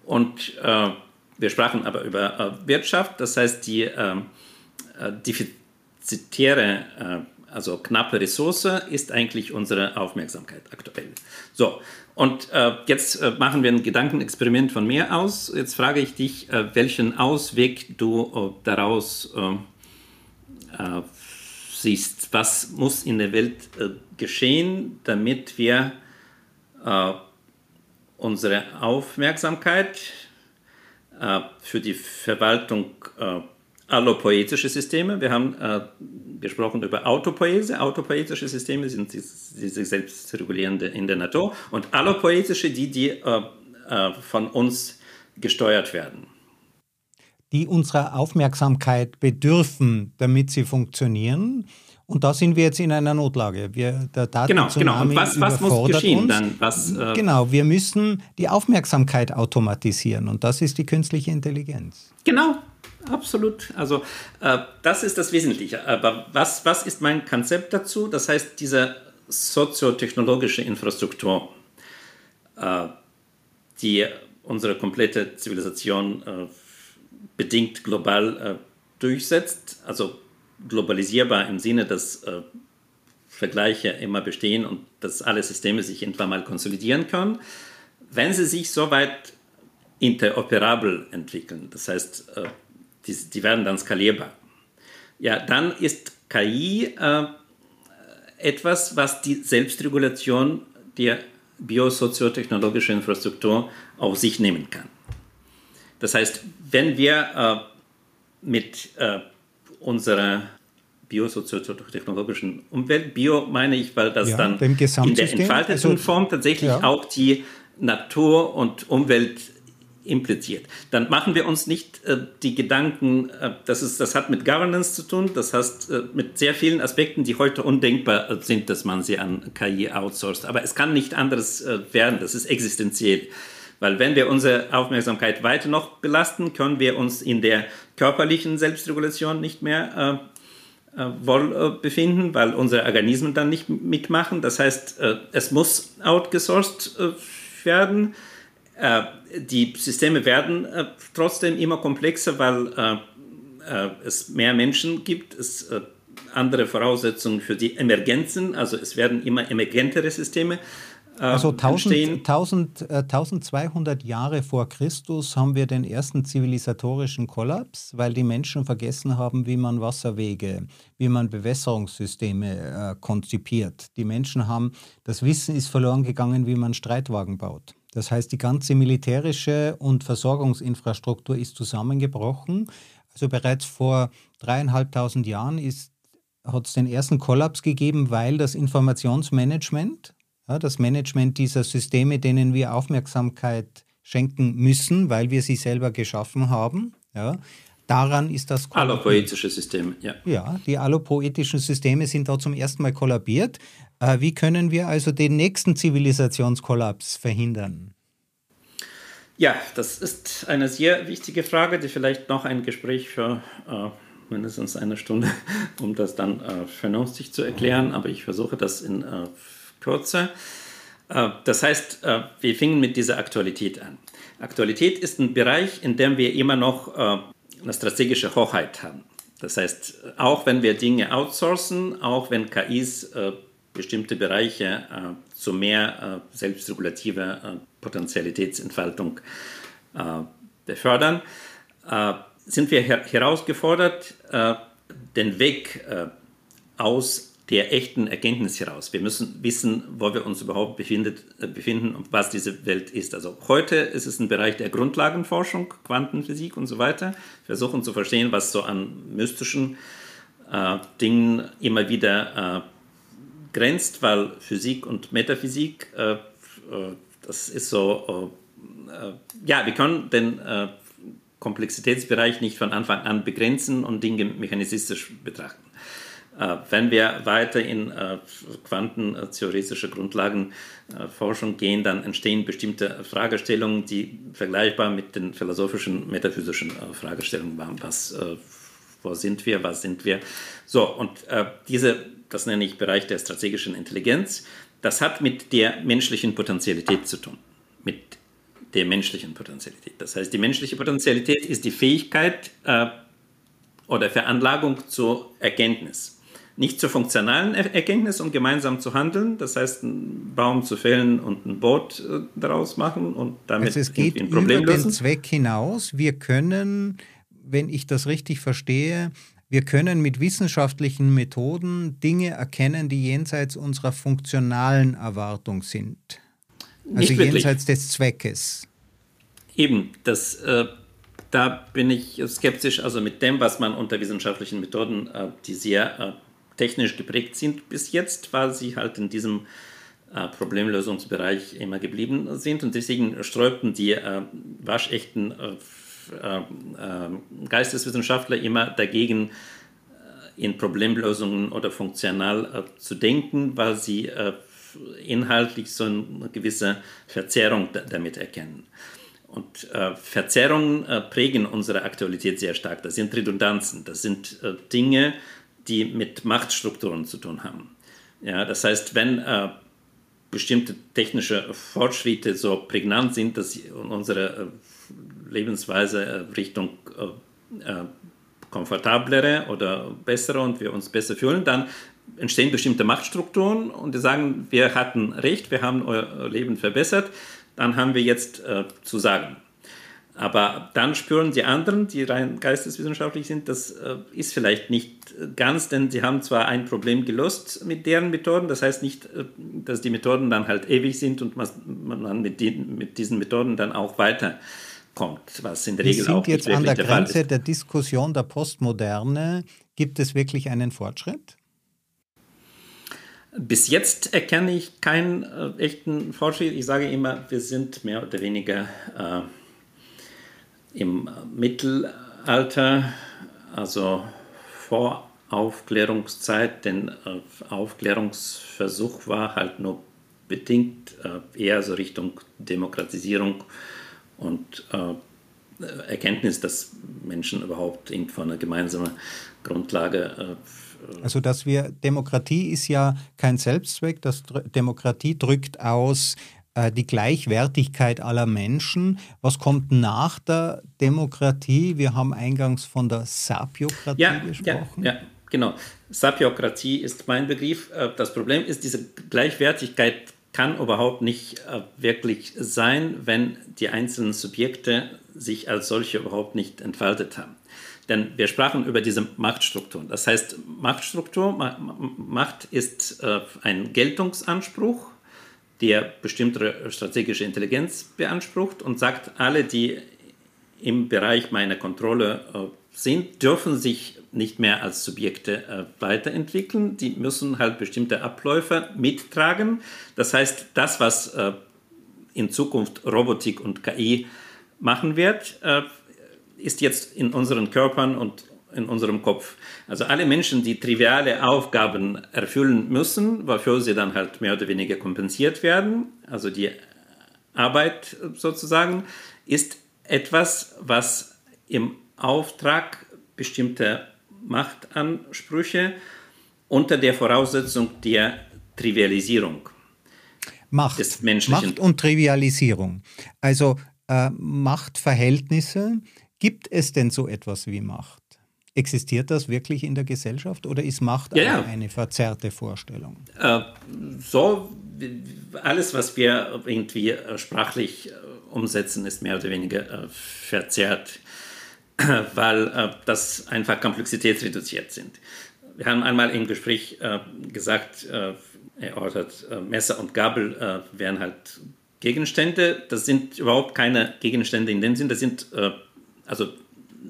Und äh, wir sprachen aber über äh, Wirtschaft, das heißt die defizitäre also knappe Ressource, ist eigentlich unsere Aufmerksamkeit aktuell. So, und äh, jetzt äh, machen wir ein Gedankenexperiment von mir aus. Jetzt frage ich dich, äh, welchen Ausweg du äh, daraus äh, äh, siehst. Was muss in der Welt geschehen, damit wir unsere Aufmerksamkeit für die Verwaltung allopoetische Systeme. Wir haben äh, gesprochen über autopoese. Autopoetische Systeme sind diese selbstregulierende in der Natur und allopoetische, die, die äh, äh, von uns gesteuert werden. Die unserer Aufmerksamkeit bedürfen, damit sie funktionieren. Und da sind wir jetzt in einer Notlage. Wir, der genau, genau. Und was, was muss geschehen uns. dann? Was, äh genau, wir müssen die Aufmerksamkeit automatisieren und das ist die künstliche Intelligenz. Genau, absolut. Also äh, das ist das Wesentliche. Aber was, was ist mein Konzept dazu? Das heißt, diese soziotechnologische Infrastruktur, äh, die unsere komplette Zivilisation äh, bedingt global äh, durchsetzt, also globalisierbar im Sinne, dass äh, Vergleiche immer bestehen und dass alle Systeme sich irgendwann mal konsolidieren können. Wenn sie sich soweit interoperabel entwickeln, das heißt, äh, die, die werden dann skalierbar. Ja, dann ist KI äh, etwas, was die Selbstregulation der biosoziotechnologischen Infrastruktur auf sich nehmen kann. Das heißt, wenn wir äh, mit äh, unserer biosoziotechnologischen Umwelt, Bio meine ich, weil das ja, dann in der entfalteten also, Form tatsächlich ja. auch die Natur und Umwelt impliziert. Dann machen wir uns nicht äh, die Gedanken, äh, das, ist, das hat mit Governance zu tun, das heißt äh, mit sehr vielen Aspekten, die heute undenkbar äh, sind, dass man sie an KI outsourced. Aber es kann nicht anderes äh, werden, das ist existenziell. Weil wenn wir unsere Aufmerksamkeit weiter noch belasten, können wir uns in der körperlichen Selbstregulation nicht mehr äh, wohl befinden, weil unsere Organismen dann nicht mitmachen. Das heißt, es muss outgesourced werden äh, die Systeme werden äh, trotzdem immer komplexer, weil äh, äh es mehr Menschen gibt, es äh, andere Voraussetzungen für die Emergenzen, also es werden immer emergentere Systeme. Äh, also 1000, 1000, 1200 Jahre vor Christus haben wir den ersten zivilisatorischen Kollaps, weil die Menschen vergessen haben, wie man Wasserwege, wie man Bewässerungssysteme konzipiert. Die Menschen haben, das Wissen ist verloren gegangen, wie man Streitwagen baut. Das heißt, die ganze militärische und Versorgungsinfrastruktur ist zusammengebrochen. Also bereits vor dreieinhalbtausend Jahren hat es den ersten Kollaps gegeben, weil das Informationsmanagement, ja, das Management dieser Systeme, denen wir Aufmerksamkeit schenken müssen, weil wir sie selber geschaffen haben, ja, Daran ist das Allopoetische Systeme, ja. Ja, die allopoetischen Systeme sind da zum ersten Mal kollabiert. Äh, wie können wir also den nächsten Zivilisationskollaps verhindern? Ja, das ist eine sehr wichtige Frage, die vielleicht noch ein Gespräch für äh, mindestens eine Stunde, um das dann äh, vernünftig zu erklären, aber ich versuche das in äh, Kürze. Äh, das heißt, äh, wir fingen mit dieser Aktualität an. Aktualität ist ein Bereich, in dem wir immer noch eine strategische Hochheit haben. Das heißt, auch wenn wir Dinge outsourcen, auch wenn KIs bestimmte Bereiche äh, zu mehr äh, selbstregulativer äh, Potentialitätsentfaltung äh, befördern, äh, sind wir her herausgefordert, äh, den Weg aus der echten Erkenntnis heraus. Wir müssen wissen, wo wir uns überhaupt befindet, befinden und was diese Welt ist. Also heute ist es ein Bereich der Grundlagenforschung, Quantenphysik und so weiter. Wir versuchen zu verstehen, was so an mystischen Dingen immer wieder äh, grenzt, weil Physik und Metaphysik, äh, äh das ist so, äh, äh, ja, wir können den Komplexitätsbereich nicht von Anfang an begrenzen und Dinge mechanistisch betrachten. Äh, wenn wir weiter in äh, quantentheoretische Grundlagenforschung äh, gehen, dann entstehen bestimmte Fragestellungen, die vergleichbar mit den philosophischen, metaphysischen Fragestellungen waren. Was, wo sind wir, was sind wir? So, und diese, das nenne ich Bereich der strategischen Intelligenz, das hat mit der menschlichen Potentialität zu tun. Mit der menschlichen Potentialität. Das heißt, die menschliche Potentialität ist die Fähigkeit oder Veranlagung zur Erkenntnis nicht zur funktionalen Erkenntnis, um gemeinsam zu handeln, das heißt, einen Baum zu fällen und ein Boot äh, daraus machen und damit also es geht ein Problem über lösen. den Zweck hinaus. Wir können, wenn ich das richtig verstehe, wir können mit wissenschaftlichen Methoden Dinge erkennen, die jenseits unserer funktionalen Erwartung sind. Also jenseits des Zweckes. Eben, das, äh, da bin ich skeptisch, also mit dem, was man unter wissenschaftlichen Methoden, äh, die sehr äh, technisch geprägt sind bis jetzt, weil sie halt in diesem äh, Problemlösungsbereich immer geblieben sind und deswegen sträubten die äh, waschechten äh Geisteswissenschaftler immer dagegen, äh, in Problemlösungen oder funktional zu denken, weil sie inhaltlich so eine gewisse Verzerrung damit erkennen. Und äh, Verzerrungen äh, prägen unsere Aktualität sehr stark. Das sind Redundanzen, das sind äh, Dinge, die mit Machtstrukturen zu tun haben. Ja, das heißt, wenn äh, bestimmte technische Fortschritte so prägnant sind, dass unsere äh, Lebensweise äh, Richtung äh, äh, komfortablere oder bessere und wir uns besser fühlen, dann entstehen bestimmte Machtstrukturen und die sagen, wir hatten recht, wir haben euer Leben verbessert, dann haben wir jetzt äh, zu sagen. Aber dann spüren die anderen, die rein geisteswissenschaftlich sind, das äh, ist vielleicht nicht ganz, denn sie haben zwar ein Problem gelöst mit deren Methoden, das heißt nicht, äh, dass die Methoden dann halt ewig sind und man mit, den, mit diesen Methoden dann auch weiterkommt, was in der Wir Regel auch nicht jetzt an der, der Grenze der Diskussion der Postmoderne. Gibt es wirklich einen Fortschritt? Bis jetzt erkenne ich keinen äh, echten Fortschritt. Ich sage immer, wir sind mehr oder weniger äh, im Mittelalter, also vor Aufklärungszeit, denn äh, Aufklärungsversuch war halt nur bedingt äh, eher so Richtung Demokratisierung und äh, Erkenntnis, dass Menschen überhaupt irgendwo eine gemeinsame Grundlage also dass wir Demokratie ist ja kein Selbstzweck, das Demokratie drückt aus äh, die Gleichwertigkeit aller Menschen. Was kommt nach der Demokratie? Wir haben eingangs von der Sapiokratie ja, gesprochen. Ja, ja, genau. Sapiokratie ist mein Begriff. Äh, das Problem ist, diese Gleichwertigkeit kann überhaupt nicht äh, wirklich sein, wenn die einzelnen Subjekte sich als solche überhaupt nicht entfaltet haben. Denn wir sprachen über diese Machtstrukturen. Das heißt, Machtstruktur, Macht ist ein Geltungsanspruch der bestimmte strategische Intelligenz beansprucht und sagt, alle, die im Bereich meiner Kontrolle äh, sind, dürfen sich nicht mehr als Subjekte äh, weiterentwickeln. Die müssen halt bestimmte Abläufe mittragen. Das heißt, das, was äh, in Zukunft Robotik und KI machen wird, äh, ist jetzt in unseren Körpern und in unserem Kopf. Also alle Menschen, die triviale Aufgaben erfüllen müssen, wofür sie dann halt mehr oder weniger kompensiert werden, also die Arbeit sozusagen, ist etwas, was im Auftrag bestimmter Machtansprüche unter der Voraussetzung der Trivialisierung Macht, des menschlichen. Macht und Trivialisierung. Also äh, Machtverhältnisse. Gibt es denn so etwas wie Macht? Existiert das wirklich in der Gesellschaft oder ist Macht ja, ja. eine verzerrte Vorstellung? Äh, so, alles, was wir irgendwie äh, sprachlich äh, umsetzen, ist mehr oder weniger äh, verzerrt, weil äh, das einfach komplexitätsreduziert sind. Wir haben einmal im Gespräch äh, gesagt, erörtert, Messer und Gabel wären halt Gegenstände. Das sind überhaupt keine Gegenstände in dem Sinn, das sind also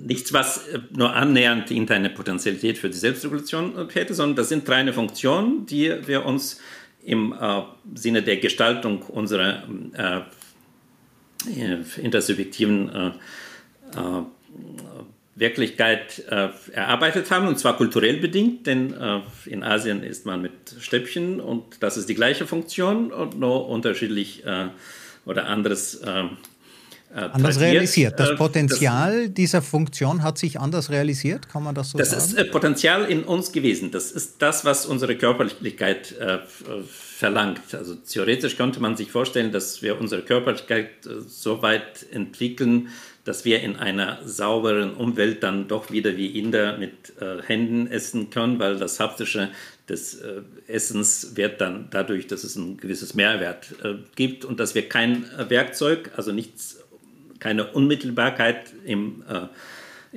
nichts, was äh, nur annähernd interne Potentialität für die Selbstregulation hätte, sondern das sind reine Funktionen, die wir uns im äh, Sinne der Gestaltung unserer äh, intersubjektiven äh, äh Wirklichkeit äh, erarbeitet haben, und zwar kulturell bedingt, denn äh, in Asien ist man mit Stäbchen und das ist die gleiche Funktion und nur unterschiedlich äh, oder anderes. Äh, äh, anders realisiert. Das äh, Potenzial das, dieser Funktion hat sich anders realisiert, kann man das so das sagen? Das ist Potenzial in uns gewesen. Das ist das, was unsere Körperlichkeit verlangt. Also theoretisch könnte man sich vorstellen, dass wir unsere Körperlichkeit so weit entwickeln, dass wir in einer sauberen Umwelt dann doch wieder wie Inder mit äh, Händen essen können, weil das Haptische des äh, Essens wird dann dadurch, dass es ein gewisses Mehrwert äh, gibt und dass wir kein Werkzeug, also nichts, keine Unmittelbarkeit im äh,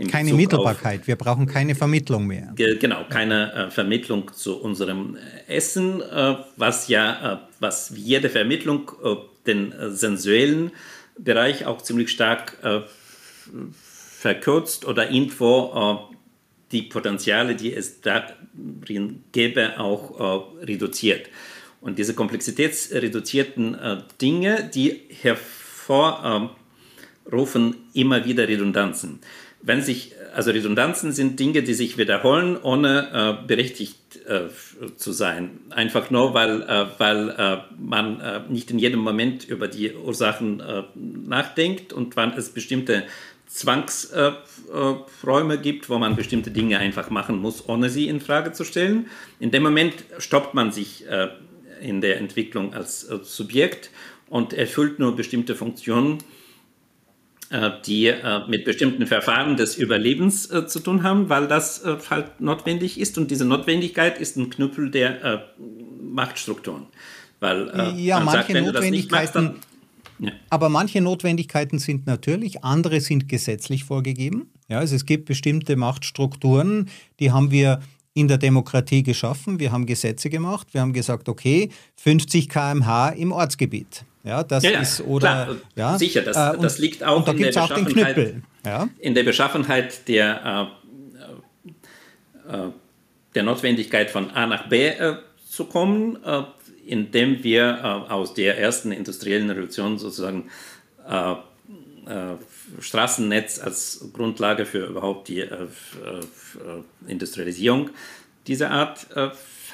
keine Mittelbarkeit, auf, wir brauchen keine Vermittlung mehr. Genau, keine äh, Vermittlung zu unserem Essen, äh, was ja, äh, was jede Vermittlung äh, den sensuellen Bereich auch ziemlich stark verkürzt oder irgendwo äh, die Potenziale, die es darin gäbe, auch äh, reduziert. Und diese komplexitätsreduzierten äh, Dinge, die hervorrufen immer wieder Redundanzen. Wenn sich, also Redundanzen sind Dinge, die sich wiederholen, ohne äh, berechtigt äh, zu sein. Einfach nur, weil, äh, weil man nicht in jedem Moment über die Ursachen nachdenkt und wann es bestimmte Zwangsräume gibt, wo man bestimmte Dinge einfach machen muss, ohne sie in Frage zu stellen. In dem Moment stoppt man sich in der Entwicklung als Subjekt und erfüllt nur bestimmte Funktionen äh, die äh, mit bestimmten Verfahren des Überlebens äh, zu tun haben, weil das halt notwendig ist. Und diese Notwendigkeit ist ein Knüppel der Machtstrukturen. Weil, ja, manche sagt, Notwendigkeiten. Machst, dann, ja. Aber manche Notwendigkeiten sind natürlich, andere sind gesetzlich vorgegeben. Ja, also es gibt bestimmte Machtstrukturen, die haben wir in der Demokratie geschaffen. Wir haben Gesetze gemacht. Wir haben gesagt, okay, 50 km/h im Ortsgebiet. Ja, das ja, ist oder klar, ja, sicher, das, äh, und, das liegt auch, in, der auch ja? in der Beschaffenheit der, äh, äh, der Notwendigkeit von A nach B äh, zu kommen, äh, indem wir äh, aus der ersten industriellen Revolution sozusagen Straßennetz als Grundlage für überhaupt die Industrialisierung dieser Art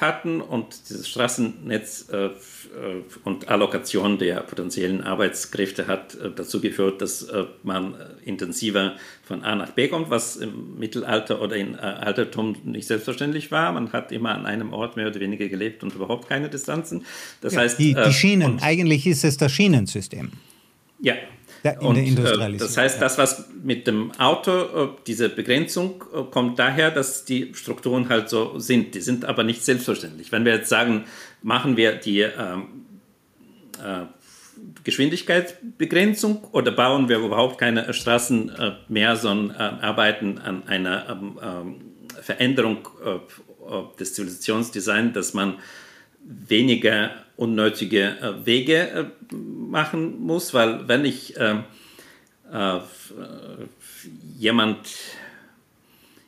hatten und dieses Straßennetz äh, äh, und Allokation der potenziellen Arbeitskräfte hat äh, dazu geführt, dass äh, man äh, intensiver von A nach B kommt, was im Mittelalter oder im äh, Altertum nicht selbstverständlich war. Man hat immer an einem Ort mehr oder weniger gelebt und überhaupt keine Distanzen. Das ja, heißt, die, die Schienen, eigentlich ist es das Schienensystem. Ja, in und, der äh, Industrialisierung. Das heißt, das, was mit dem Auto, äh, diese Begrenzung äh, kommt daher, dass die Strukturen halt so sind. Die sind aber nicht selbstverständlich. Wenn wir jetzt sagen, machen wir die ähm, äh, Geschwindigkeitsbegrenzung oder bauen wir überhaupt keine Straßen äh, mehr, sondern äh, arbeiten an einer ähm, ähm Veränderung des Zivilisationsdesigns, dass man weniger unnötige äh, Wege äh, machen muss, weil wenn ich äh, äh, jemand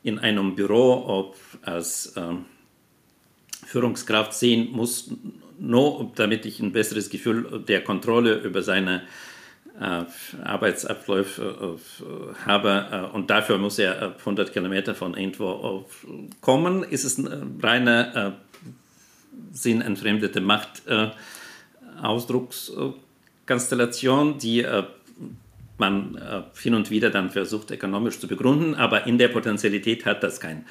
in einem Büro als äh, Führungskraft sehen muss, nur damit ich ein besseres Gefühl der Kontrolle über seine äh, Arbeitsabläufe habe und dafür muss er 100 Kilometer von irgendwo kommen, ist es eine reine sinnentfremdete Machtausdruckskonstellation, äh, die äh, man äh, hin und wieder dann versucht, ökonomisch zu begründen, aber in der Potentialität hat das keinen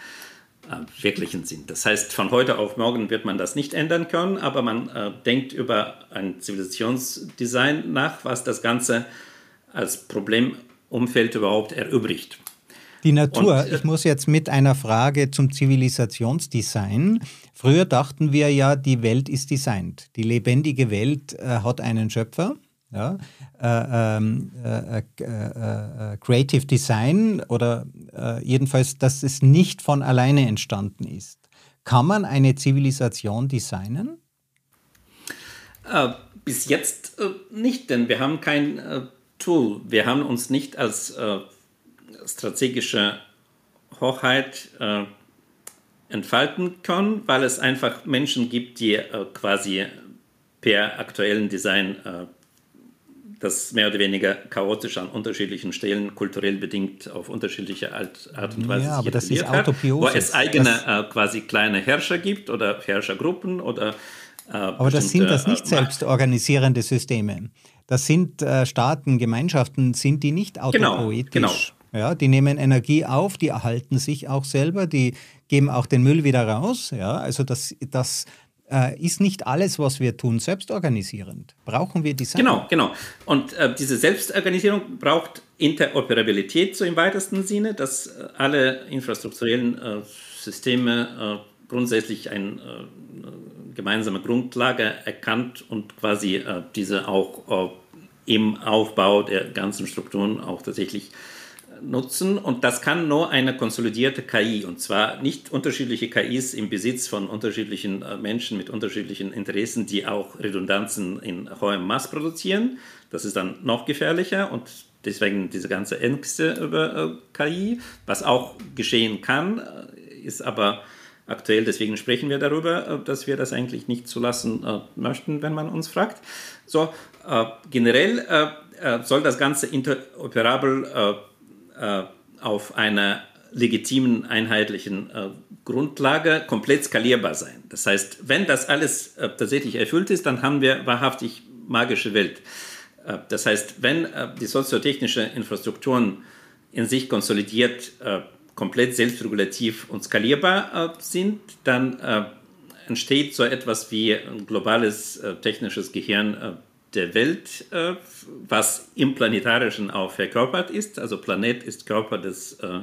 äh, wirklichen Sinn. Das heißt, von heute auf morgen wird man das nicht ändern können, aber man äh, denkt über ein Zivilisationsdesign nach, was das Ganze als Problemumfeld überhaupt erübrigt. Die Natur, und, äh, ich muss jetzt mit einer Frage zum Zivilisationsdesign. Früher dachten wir ja, die Welt ist designt. Die lebendige Welt äh, hat einen Schöpfer. Ja, äh, ähm, äh, äh, äh, Creative Design oder jedenfalls, dass es nicht von alleine entstanden ist. Kann man eine Zivilisation designen? bis jetzt nicht, denn wir haben kein Tool. Wir haben uns nicht als strategische Hochheit äh, entfalten können, weil es einfach Menschen gibt, die äh, quasi per aktuellen Design äh, das mehr oder weniger chaotisch an unterschiedlichen Stellen, kulturell bedingt auf unterschiedliche Art, und Weise. Ja, aber das ist hat. Wo es eigene äh, quasi kleine Herrscher gibt oder Herrschergruppen oder. Äh, aber das sind das nicht äh, selbstorganisierende Systeme. Das sind äh, Staaten, Gemeinschaften, sind die nicht genau, autopoetisch. Genau, genau. Ja, die nehmen Energie auf, die erhalten sich auch selber, die geben auch den Müll wieder raus. Ja, also das, das äh, ist nicht alles, was wir tun, selbstorganisierend. Brauchen wir die Sachen? Genau, genau. Und äh, diese Selbstorganisierung braucht Interoperabilität so im weitesten Sinne, dass äh, alle infrastrukturellen äh, Systeme äh, grundsätzlich eine äh, gemeinsame Grundlage erkannt und quasi diese auch im Aufbau der ganzen Strukturen auch tatsächlich nutzen und das kann nur eine konsolidierte KI und zwar nicht unterschiedliche KIs im Besitz von unterschiedlichen äh, Menschen mit unterschiedlichen Interessen, die auch Redundanzen in hohem Maß produzieren. Das ist dann noch gefährlicher und deswegen diese ganze Ängste über äh, KI, was auch geschehen kann, äh, ist aber aktuell, deswegen sprechen wir darüber, dass wir das eigentlich nicht zulassen möchten, wenn man uns fragt. So, generell soll das Ganze interoperabel äh, auf einer legitimen, einheitlichen äh, Grundlage komplett skalierbar sein. Das heißt, wenn das alles äh, tatsächlich erfüllt ist, dann haben wir wahrhaftig magische Welt. Äh, das heißt, wenn äh, die soziotechnische Infrastrukturen in sich konsolidiert, äh, komplett selbstregulativ und skalierbar sind, dann entsteht so etwas wie ein globales technisches Gehirn der Welt, äh, was im Planetarischen auch verkörpert ist. Also Planet ist Körper des äh,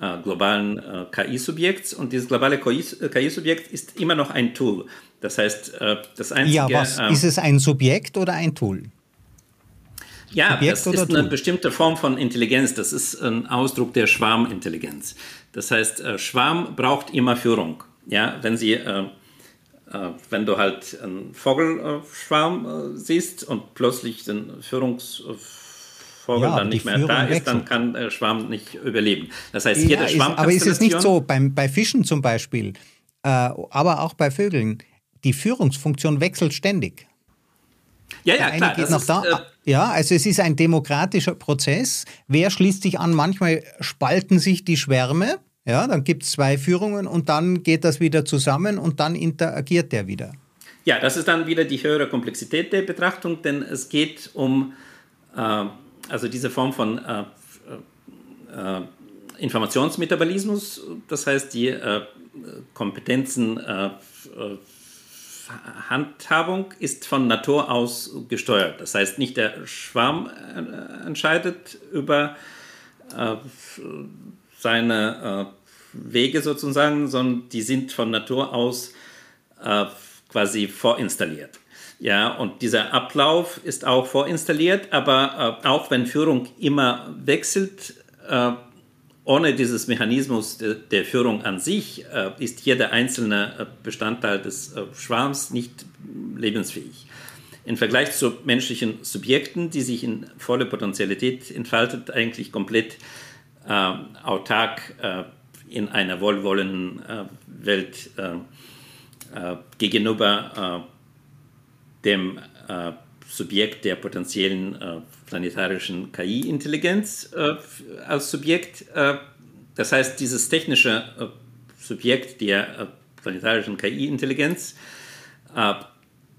äh, globalen äh, KI-Subjekts und dieses globale KI-Subjekt ist immer noch ein Tool. Das heißt, äh, das einzige... Ja, was, ähm, ist es ein Subjekt oder ein Tool? Ja, Subjekt das ist Tool? eine bestimmte Form von Intelligenz. Das ist ein Ausdruck der Schwarmintelligenz. Das heißt, äh, Schwarm braucht immer Führung. Ja, wenn Sie äh, wenn du halt einen Vogelschwarm äh, siehst und plötzlich den Führungsvogel ja, dann nicht mehr Führung da ist, wechselt. dann kann der Schwarm nicht überleben. Das heißt, jede ja, Schwarm. Aber ist es nicht so, beim, bei Fischen zum Beispiel, äh, aber auch bei Vögeln, die Führungsfunktion wechselt ständig. Ja, ja, klar. Geht noch ist, da. Äh, ja, also es ist ein demokratischer Prozess. Wer schließt sich an? Manchmal spalten sich die Schwärme ja, dann gibt es zwei Führungen und dann geht das wieder zusammen und dann interagiert der wieder. Ja, das ist dann wieder die höhere Komplexität der Betrachtung, denn es geht um äh, also diese Form von äh, äh, Informationsmetabolismus, das heißt die äh, Kompetenzen äh, Handhabung ist von Natur aus gesteuert. Das heißt, nicht der Schwarm äh, entscheidet über seine äh, Wege sozusagen, sondern die sind von Natur aus äh, quasi vorinstalliert. Ja, und dieser Ablauf ist auch vorinstalliert, aber äh, auch wenn Führung immer wechselt, äh, ohne dieses Mechanismus de, der Führung an sich äh, ist jeder einzelne äh, Bestandteil des Schwarms nicht lebensfähig. Im Vergleich zu menschlichen Subjekten, die sich in volle Potentialität entfaltet, eigentlich komplett autark äh, in einer wohlwollenden äh, Welt gegenüber dem Subjekt der potenziellen planetarischen KI-Intelligenz als Subjekt. das heißt, dieses technische Subjekt der planetarischen KI-Intelligenz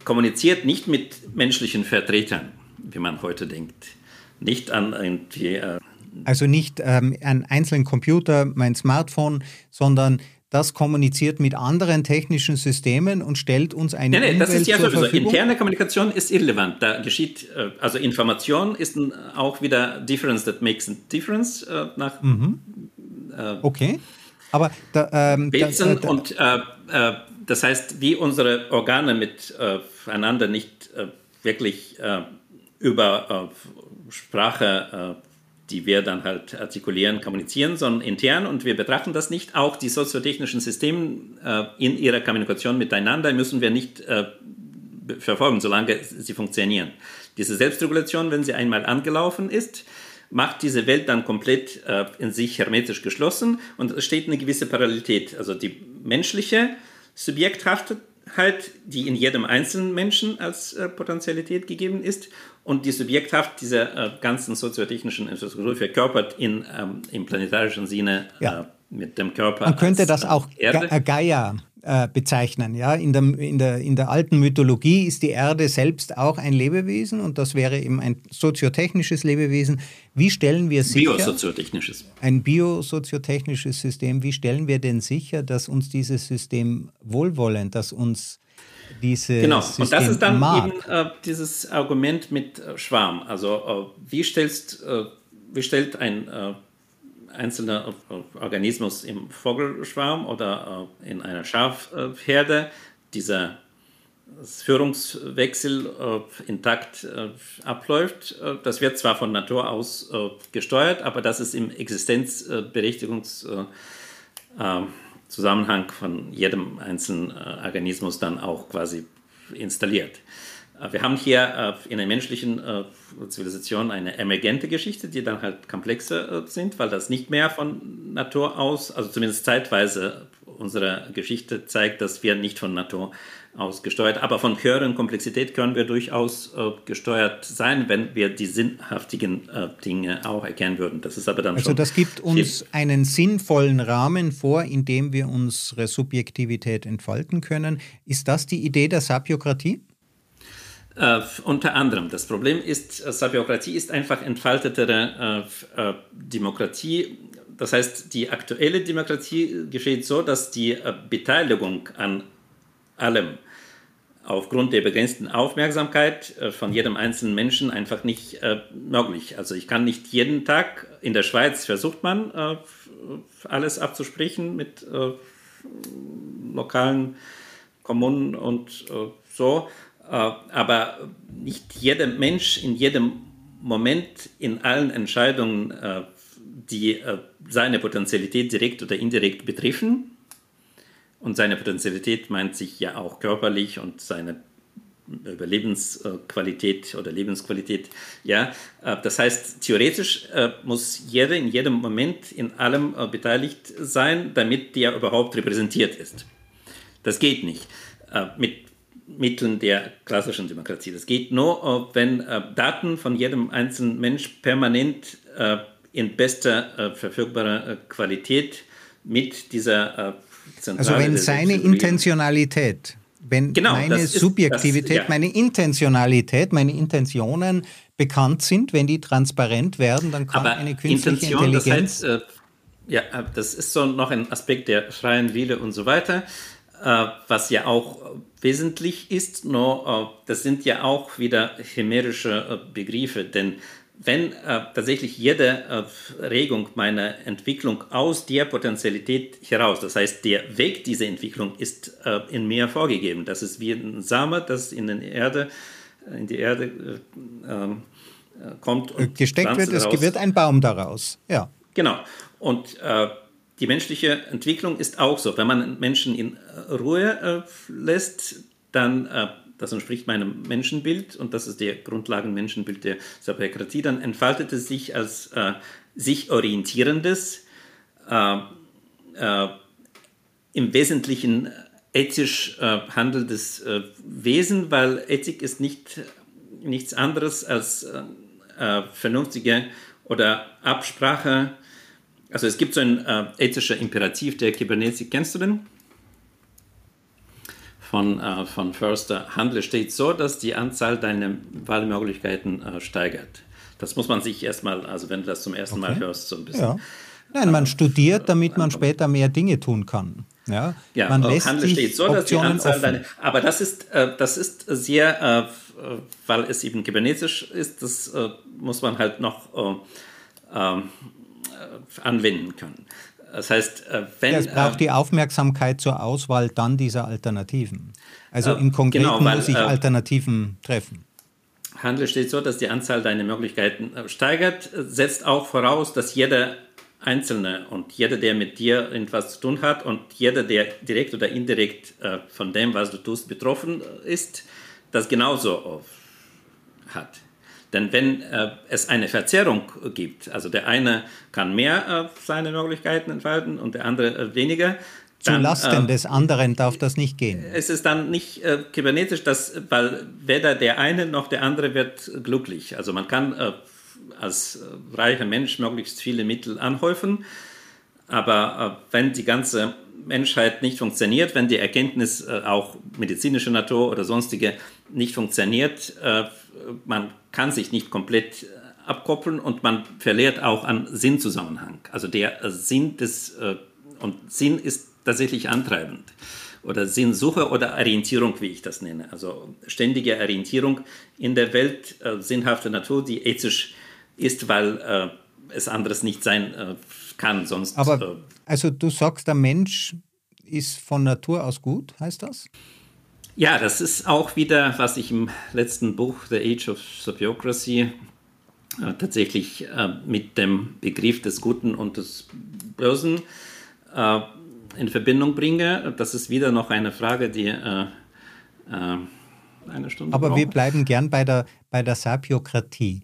kommuniziert nicht mit menschlichen Vertretern, wie man heute denkt. Nicht an irgendwie also nicht ähm, einen einzelnen Computer, mein Smartphone, sondern das kommuniziert mit anderen technischen Systemen und stellt uns eine nein, nein, Umwelt das ist ja sowieso. Interne Kommunikation ist irrelevant. Da geschieht, äh, also Information ist auch wieder Difference that makes a difference äh, nach. Mhm. Äh, okay. Aber da, ähm, da, da, da, und äh, äh, das heißt, wie unsere Organe miteinander äh, nicht wirklich über Sprache die wir dann halt artikulieren, kommunizieren, sondern intern und wir betrachten das nicht. Auch die soziotechnischen Systeme äh, in ihrer Kommunikation miteinander müssen wir nicht äh, verfolgen, solange sie funktionieren. Diese Selbstregulation, wenn sie einmal angelaufen ist, macht diese Welt dann komplett äh, in sich hermetisch geschlossen und es steht eine gewisse Parallelität. Also die menschliche subjekthafte Subjektheit, die in jedem einzelnen Menschen als äh, Potentialität gegeben ist und die Subjekthaft dieser äh, ganzen soziotechnischen Infrastruktur verkörpert in, ähm, im planetarischen Sinne ja. äh, mit dem Körper. Man könnte das auch Erde. Gaia äh, bezeichnen. Ja? In, der, in, der, in der alten Mythologie ist die Erde selbst auch ein Lebewesen und das wäre eben ein soziotechnisches Lebewesen. Wie stellen wir sicher... Biosoziotechnisches. Ein biosoziotechnisches System. Wie stellen wir denn sicher, dass uns dieses System wohlwollend, dass uns diese Genau, System und das ist dann mag. eben äh, dieses Argument mit äh, Schwarm. Also äh, wie, stellst, äh, wie stellt ein einzelner Organismus im Vogelschwarm oder äh, in einer Schafherde dieser Führungswechsel äh, intakt äh, abläuft. Das wird zwar von Natur aus gesteuert, aber das ist im Existenzberechtigungszusammenhang von jedem einzelnen Organismus dann auch quasi installiert. Äh, wir haben hier äh, in der menschlichen äh, Zivilisation eine emergente Geschichte, die dann halt komplexer sind, weil das nicht mehr von Natur aus, also zumindest zeitweise unsere Geschichte zeigt, dass wir nicht von Natur aus gesteuert, aber von höheren Komplexität können wir durchaus gesteuert sein, wenn wir die sinnhaftigen Dinge auch erkennen würden. Das ist aber dann also das gibt uns einen sinnvollen Rahmen vor, in dem wir unsere Subjektivität entfalten können. Ist das die Idee der Sapiokratie? Äh, unter anderem. Das Problem ist, äh, Sapiokratie ist einfach entfaltetere äh, äh, Demokratie. Das heißt, die aktuelle Demokratie geschieht so, dass die äh, Beteiligung an allem aufgrund der begrenzten Aufmerksamkeit äh, von jedem einzelnen Menschen einfach nicht möglich. Also ich kann nicht jeden Tag, in der Schweiz versucht man alles abzusprechen mit lokalen Kommunen und so. Äh, aber nicht jeder Mensch in jedem Moment in allen Entscheidungen, äh, die äh, seine Potentialität direkt oder indirekt betreffen, und seine Potentialität meint sich ja auch körperlich und seine Überlebensqualität oder Lebensqualität. Ja, das heißt, theoretisch muss jeder in jedem Moment in allem beteiligt sein, damit der überhaupt repräsentiert ist. Das geht nicht. Mit Mitteln der klassischen Demokratie. Das geht nur, äh, wenn äh, Daten von jedem einzelnen Mensch permanent äh, in bester verfügbarer Qualität mit dieser Zentrale Also wenn seine Intentionalität, wenn genau, meine ist, Subjektivität, das, ja. meine Intentionalität, meine Intentionen bekannt sind, wenn die transparent werden, dann kann Aber eine künstliche Intention, Intelligenz... Das heißt, ja, das ist so noch ein Aspekt der freien Wille und so weiter. Was ja auch wesentlich ist, nur äh, das sind ja auch wieder chimärische äh, Begriffe, denn wenn tatsächlich jede Regung meiner Entwicklung aus der Potentialität heraus, das heißt, der Weg dieser Entwicklung ist in mir vorgegeben. Das ist wie ein Same, das in, den Erde, in die Erde ähm, kommt. Und Gesteckt wird, es wird ein Baum daraus. Ja. Genau. Und äh, die menschliche Entwicklung ist auch so. Wenn man Menschen in Ruhe äh, lässt, dann, äh, das entspricht meinem Menschenbild und das ist der Grundlagenmenschenbild der Sapiokratie, dann entfaltet es sich als äh, sich orientierendes, äh, äh, im Wesentlichen ethisch äh, handelndes Wesen, weil Ethik ist nicht, nichts anderes als vernünftige oder Absprache also es gibt so ein äh, ethischer Imperativ der Kybernetik, kennst du den? Von, äh, von Förster. Handle steht so, dass die Anzahl deiner Wahlmöglichkeiten äh, steigert. Das muss man sich erstmal, also wenn du das zum ersten okay. Mal hörst, so ein bisschen. Ja. Nein, man studiert, damit man später mehr Dinge tun kann. Ja, ja man lässt Handel steht so, dass die Anzahl deiner. Aber das ist, äh, das ist sehr, äh, weil es eben kybernetisch ist, das äh, muss man halt noch äh, ähm, äh, anwenden können. Das heißt, äh, wenn. Ja, es braucht äh, die Aufmerksamkeit zur Auswahl dann dieser Alternativen. Also im Konkreten genau, weil, muss ich Alternativen treffen. Handel steht so, dass die Anzahl deiner Möglichkeiten steigert, setzt auch voraus, dass jeder Einzelne und jeder, der mit dir etwas zu tun hat und jeder, der direkt oder indirekt von dem, was du tust, betroffen ist, das genauso hat. Denn wenn äh, es eine Verzerrung gibt, also der eine kann mehr äh, seine Möglichkeiten entfalten und der andere äh, weniger, Zu Lasten äh, des anderen darf das nicht gehen. Es ist dann nicht äh, kybernetisch, dass, weil weder der eine noch der andere wird glücklich. Also man kann äh, als reicher Mensch möglichst viele Mittel anhäufen, aber äh, wenn die ganze Menschheit nicht funktioniert, wenn die Erkenntnis äh, auch medizinischer Natur oder sonstige nicht funktioniert, äh, man kann sich nicht komplett abkoppeln und man verliert auch an Sinnzusammenhang. Also der Sinn des und Sinn ist tatsächlich antreibend oder Sinnsuche oder Orientierung, wie ich das nenne. Also ständige Orientierung in der Welt, äh, sinnhafte Natur, die ethisch ist, weil äh, es anderes nicht sein äh, kann. Sonst, Aber äh, also du sagst, der Mensch ist von Natur aus gut, heißt das? Ja, das ist auch wieder, was ich im letzten Buch The Age of Sobiocracy äh, tatsächlich äh, mit dem Begriff des Guten und des Bösen in Verbindung bringe. Das ist wieder noch eine Frage, die äh, äh, eine Stunde Aber braucht. wir bleiben gern bei der, bei der Sapiokratie.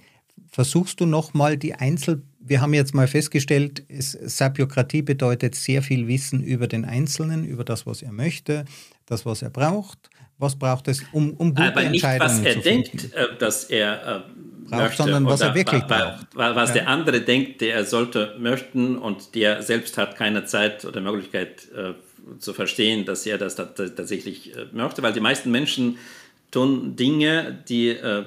Versuchst du nochmal die Einzel... Wir haben jetzt mal festgestellt, es, Sapiokratie bedeutet sehr viel Wissen über den Einzelnen, über das, was er möchte, das, was er braucht. Was braucht es, um, um gute Aber nicht, Entscheidungen was er denkt, äh, dass er äh, braucht, möchte, sondern was er wirklich braucht. Was ja. der andere denkt, der er sollte möchten und der selbst hat keine Zeit oder Möglichkeit äh, zu verstehen, dass er das tatsächlich äh, möchte, weil die meisten Menschen tun Dinge, die äh,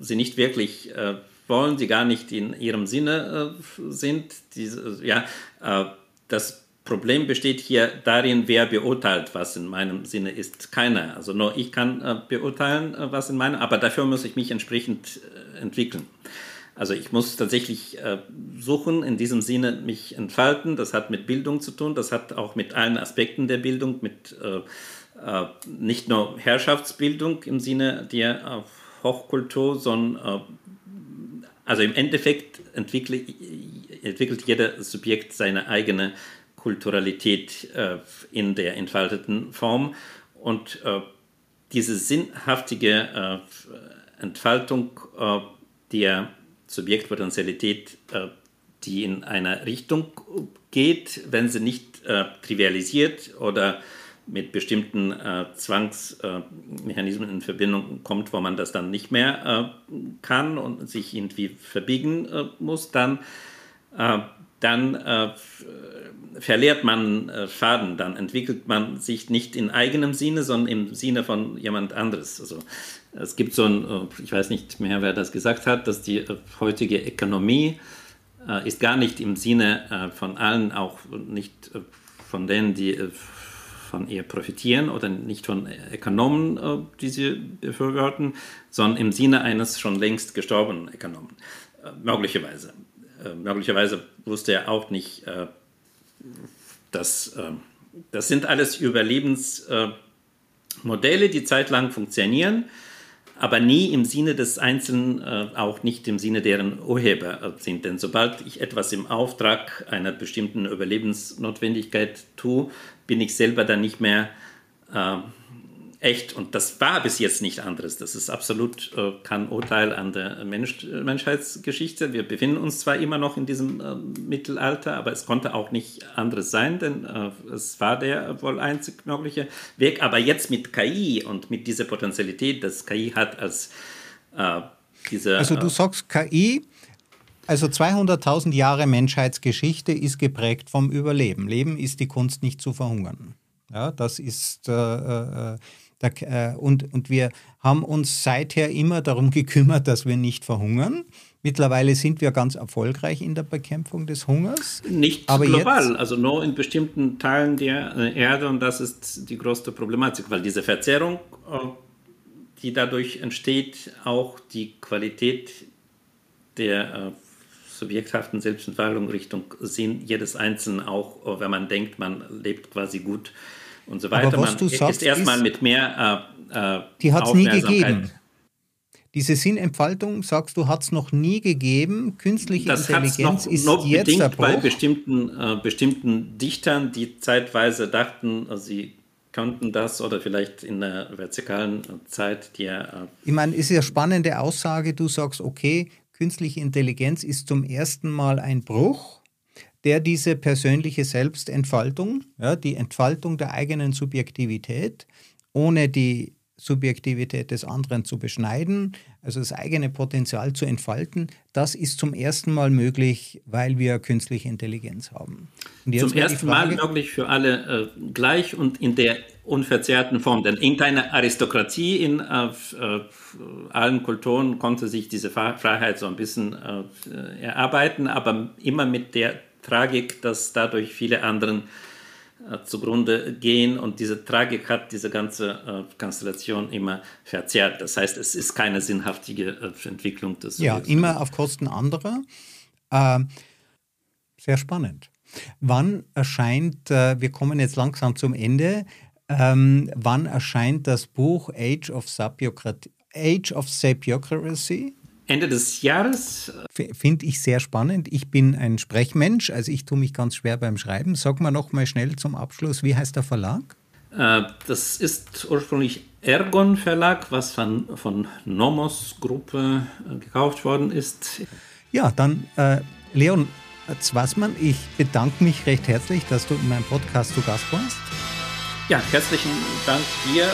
sie nicht wirklich äh, wollen, die gar nicht in ihrem Sinne äh, sind. Die, ja, äh, das Problem besteht hier darin, wer beurteilt, was in meinem Sinne ist. Keiner. Also nur ich kann äh, beurteilen, äh, was in meinem, aber dafür muss ich mich entsprechend äh, entwickeln. Also ich muss tatsächlich äh, suchen, in diesem Sinne mich entfalten. Das hat mit Bildung zu tun, das hat auch mit allen Aspekten der Bildung, mit äh, äh, nicht nur Herrschaftsbildung im Sinne der Hochkultur, sondern also im Endeffekt entwickelt jeder Subjekt seine eigene Kulturalität äh, in der entfalteten Form. Und äh, diese sinnhaftige äh, Entfaltung äh, der Subjektpotentialität, äh, die in eine Richtung geht, wenn sie nicht äh, trivialisiert oder mit bestimmten Zwangsmechanismen in Verbindung kommt, wo man das dann nicht mehr kann und sich irgendwie verbiegen muss, dann, dann verliert man äh, Faden, dann entwickelt man sich nicht in eigenem Sinne, sondern im Sinne von jemand anderes. Also es gibt so ein, äh, ich weiß nicht mehr, wer das gesagt hat, dass die äh, heutige Ökonomie äh, ist gar nicht im Sinne äh, von allen, auch nicht äh, von denen, die von ihr profitieren oder nicht von Ökonomen, die sie befürworten, sondern im Sinne eines schon längst gestorbenen Ökonomen. möglicherweise. Möglicherweise wusste er auch nicht, das, ähm, das sind alles Überlebensmodelle, die zeitlang funktionieren, aber nie im Sinne des Einzelnen, äh, auch nicht im Sinne deren Urheber äh, sind. Denn sobald ich etwas im Auftrag einer bestimmten Überlebensnotwendigkeit tue, bin ich selber dann nicht mehr äh, echt. Und das war bis jetzt nicht anderes. Das ist absolut äh, kein Urteil an der Mensch, Menschheitsgeschichte. Wir befinden uns zwar immer noch in diesem äh, Mittelalter, aber es konnte auch nicht anderes sein, denn äh, es war der wohl einzig mögliche Weg. Aber jetzt mit KI und mit dieser Potentialität, das KI hat als äh, diese. Also du äh, sagst KI. Also 200.000 Jahre Menschheitsgeschichte ist geprägt vom Überleben. Leben ist die Kunst, nicht zu verhungern. Ja, das ist äh, äh, da, äh, und, und wir haben uns seither immer darum gekümmert, dass wir nicht verhungern. Mittlerweile sind wir ganz erfolgreich in der Bekämpfung des Hungers. Nicht aber global, jetzt, also nur in bestimmten Teilen der äh, Erde und das ist die größte Problematik, weil diese Verzerrung, äh, die dadurch entsteht, auch die Qualität der äh, subjekthaften Selbstentfaltung Richtung Sinn jedes Einzelnen, auch wenn man denkt, man lebt quasi gut und so weiter. Aber was Man du sagst, ist erstmal mit mehr äh, äh, Die hat es nie gegeben. Diese Sinnentfaltung, sagst du, hat es noch nie gegeben. Künstliche das Intelligenz noch, ist noch jetzt bedingt bei bestimmten, äh, bestimmten Dichtern, die zeitweise dachten, also sie könnten das oder vielleicht in der vertikalen Zeit, die äh, Ich meine, ist ja spannende Aussage. Du sagst, okay, künstliche Intelligenz ist zum ersten Mal ein Bruch der diese persönliche Selbstentfaltung, ja, die Entfaltung der eigenen Subjektivität, ohne die Subjektivität des anderen zu beschneiden, also das eigene Potenzial zu entfalten, das ist zum ersten Mal möglich, weil wir künstliche Intelligenz haben. zum ersten Frage, Mal möglich für alle äh, gleich und in der unverzerrten Form. Denn in keiner Aristokratie in äh, äh, allen Kulturen konnte sich diese Freiheit so ein bisschen äh, erarbeiten, aber immer mit der Tragik, dass dadurch viele anderen äh, zugrunde gehen und diese Tragik hat diese ganze äh, Konstellation immer verzerrt. Das heißt, es ist keine sinnhaftige äh, Entwicklung des. Ja, immer auf Kosten anderer. Äh, sehr spannend. Wann erscheint, äh, wir kommen jetzt langsam zum Ende, ähm, wann erscheint das Buch Age of, Age of Sapiocracy? Ende des Jahres. Finde ich sehr spannend. Ich bin ein Sprechmensch, also ich tue mich ganz schwer beim Schreiben. Sag mal noch mal schnell zum Abschluss, wie heißt der Verlag? Äh, das ist ursprünglich Ergon Verlag, was von, von Nomos Gruppe äh, gekauft worden ist. Ja, dann äh, Leon Zwassmann, ich bedanke mich recht herzlich, dass du in meinem Podcast zu Gast warst. Ja, herzlichen Dank dir.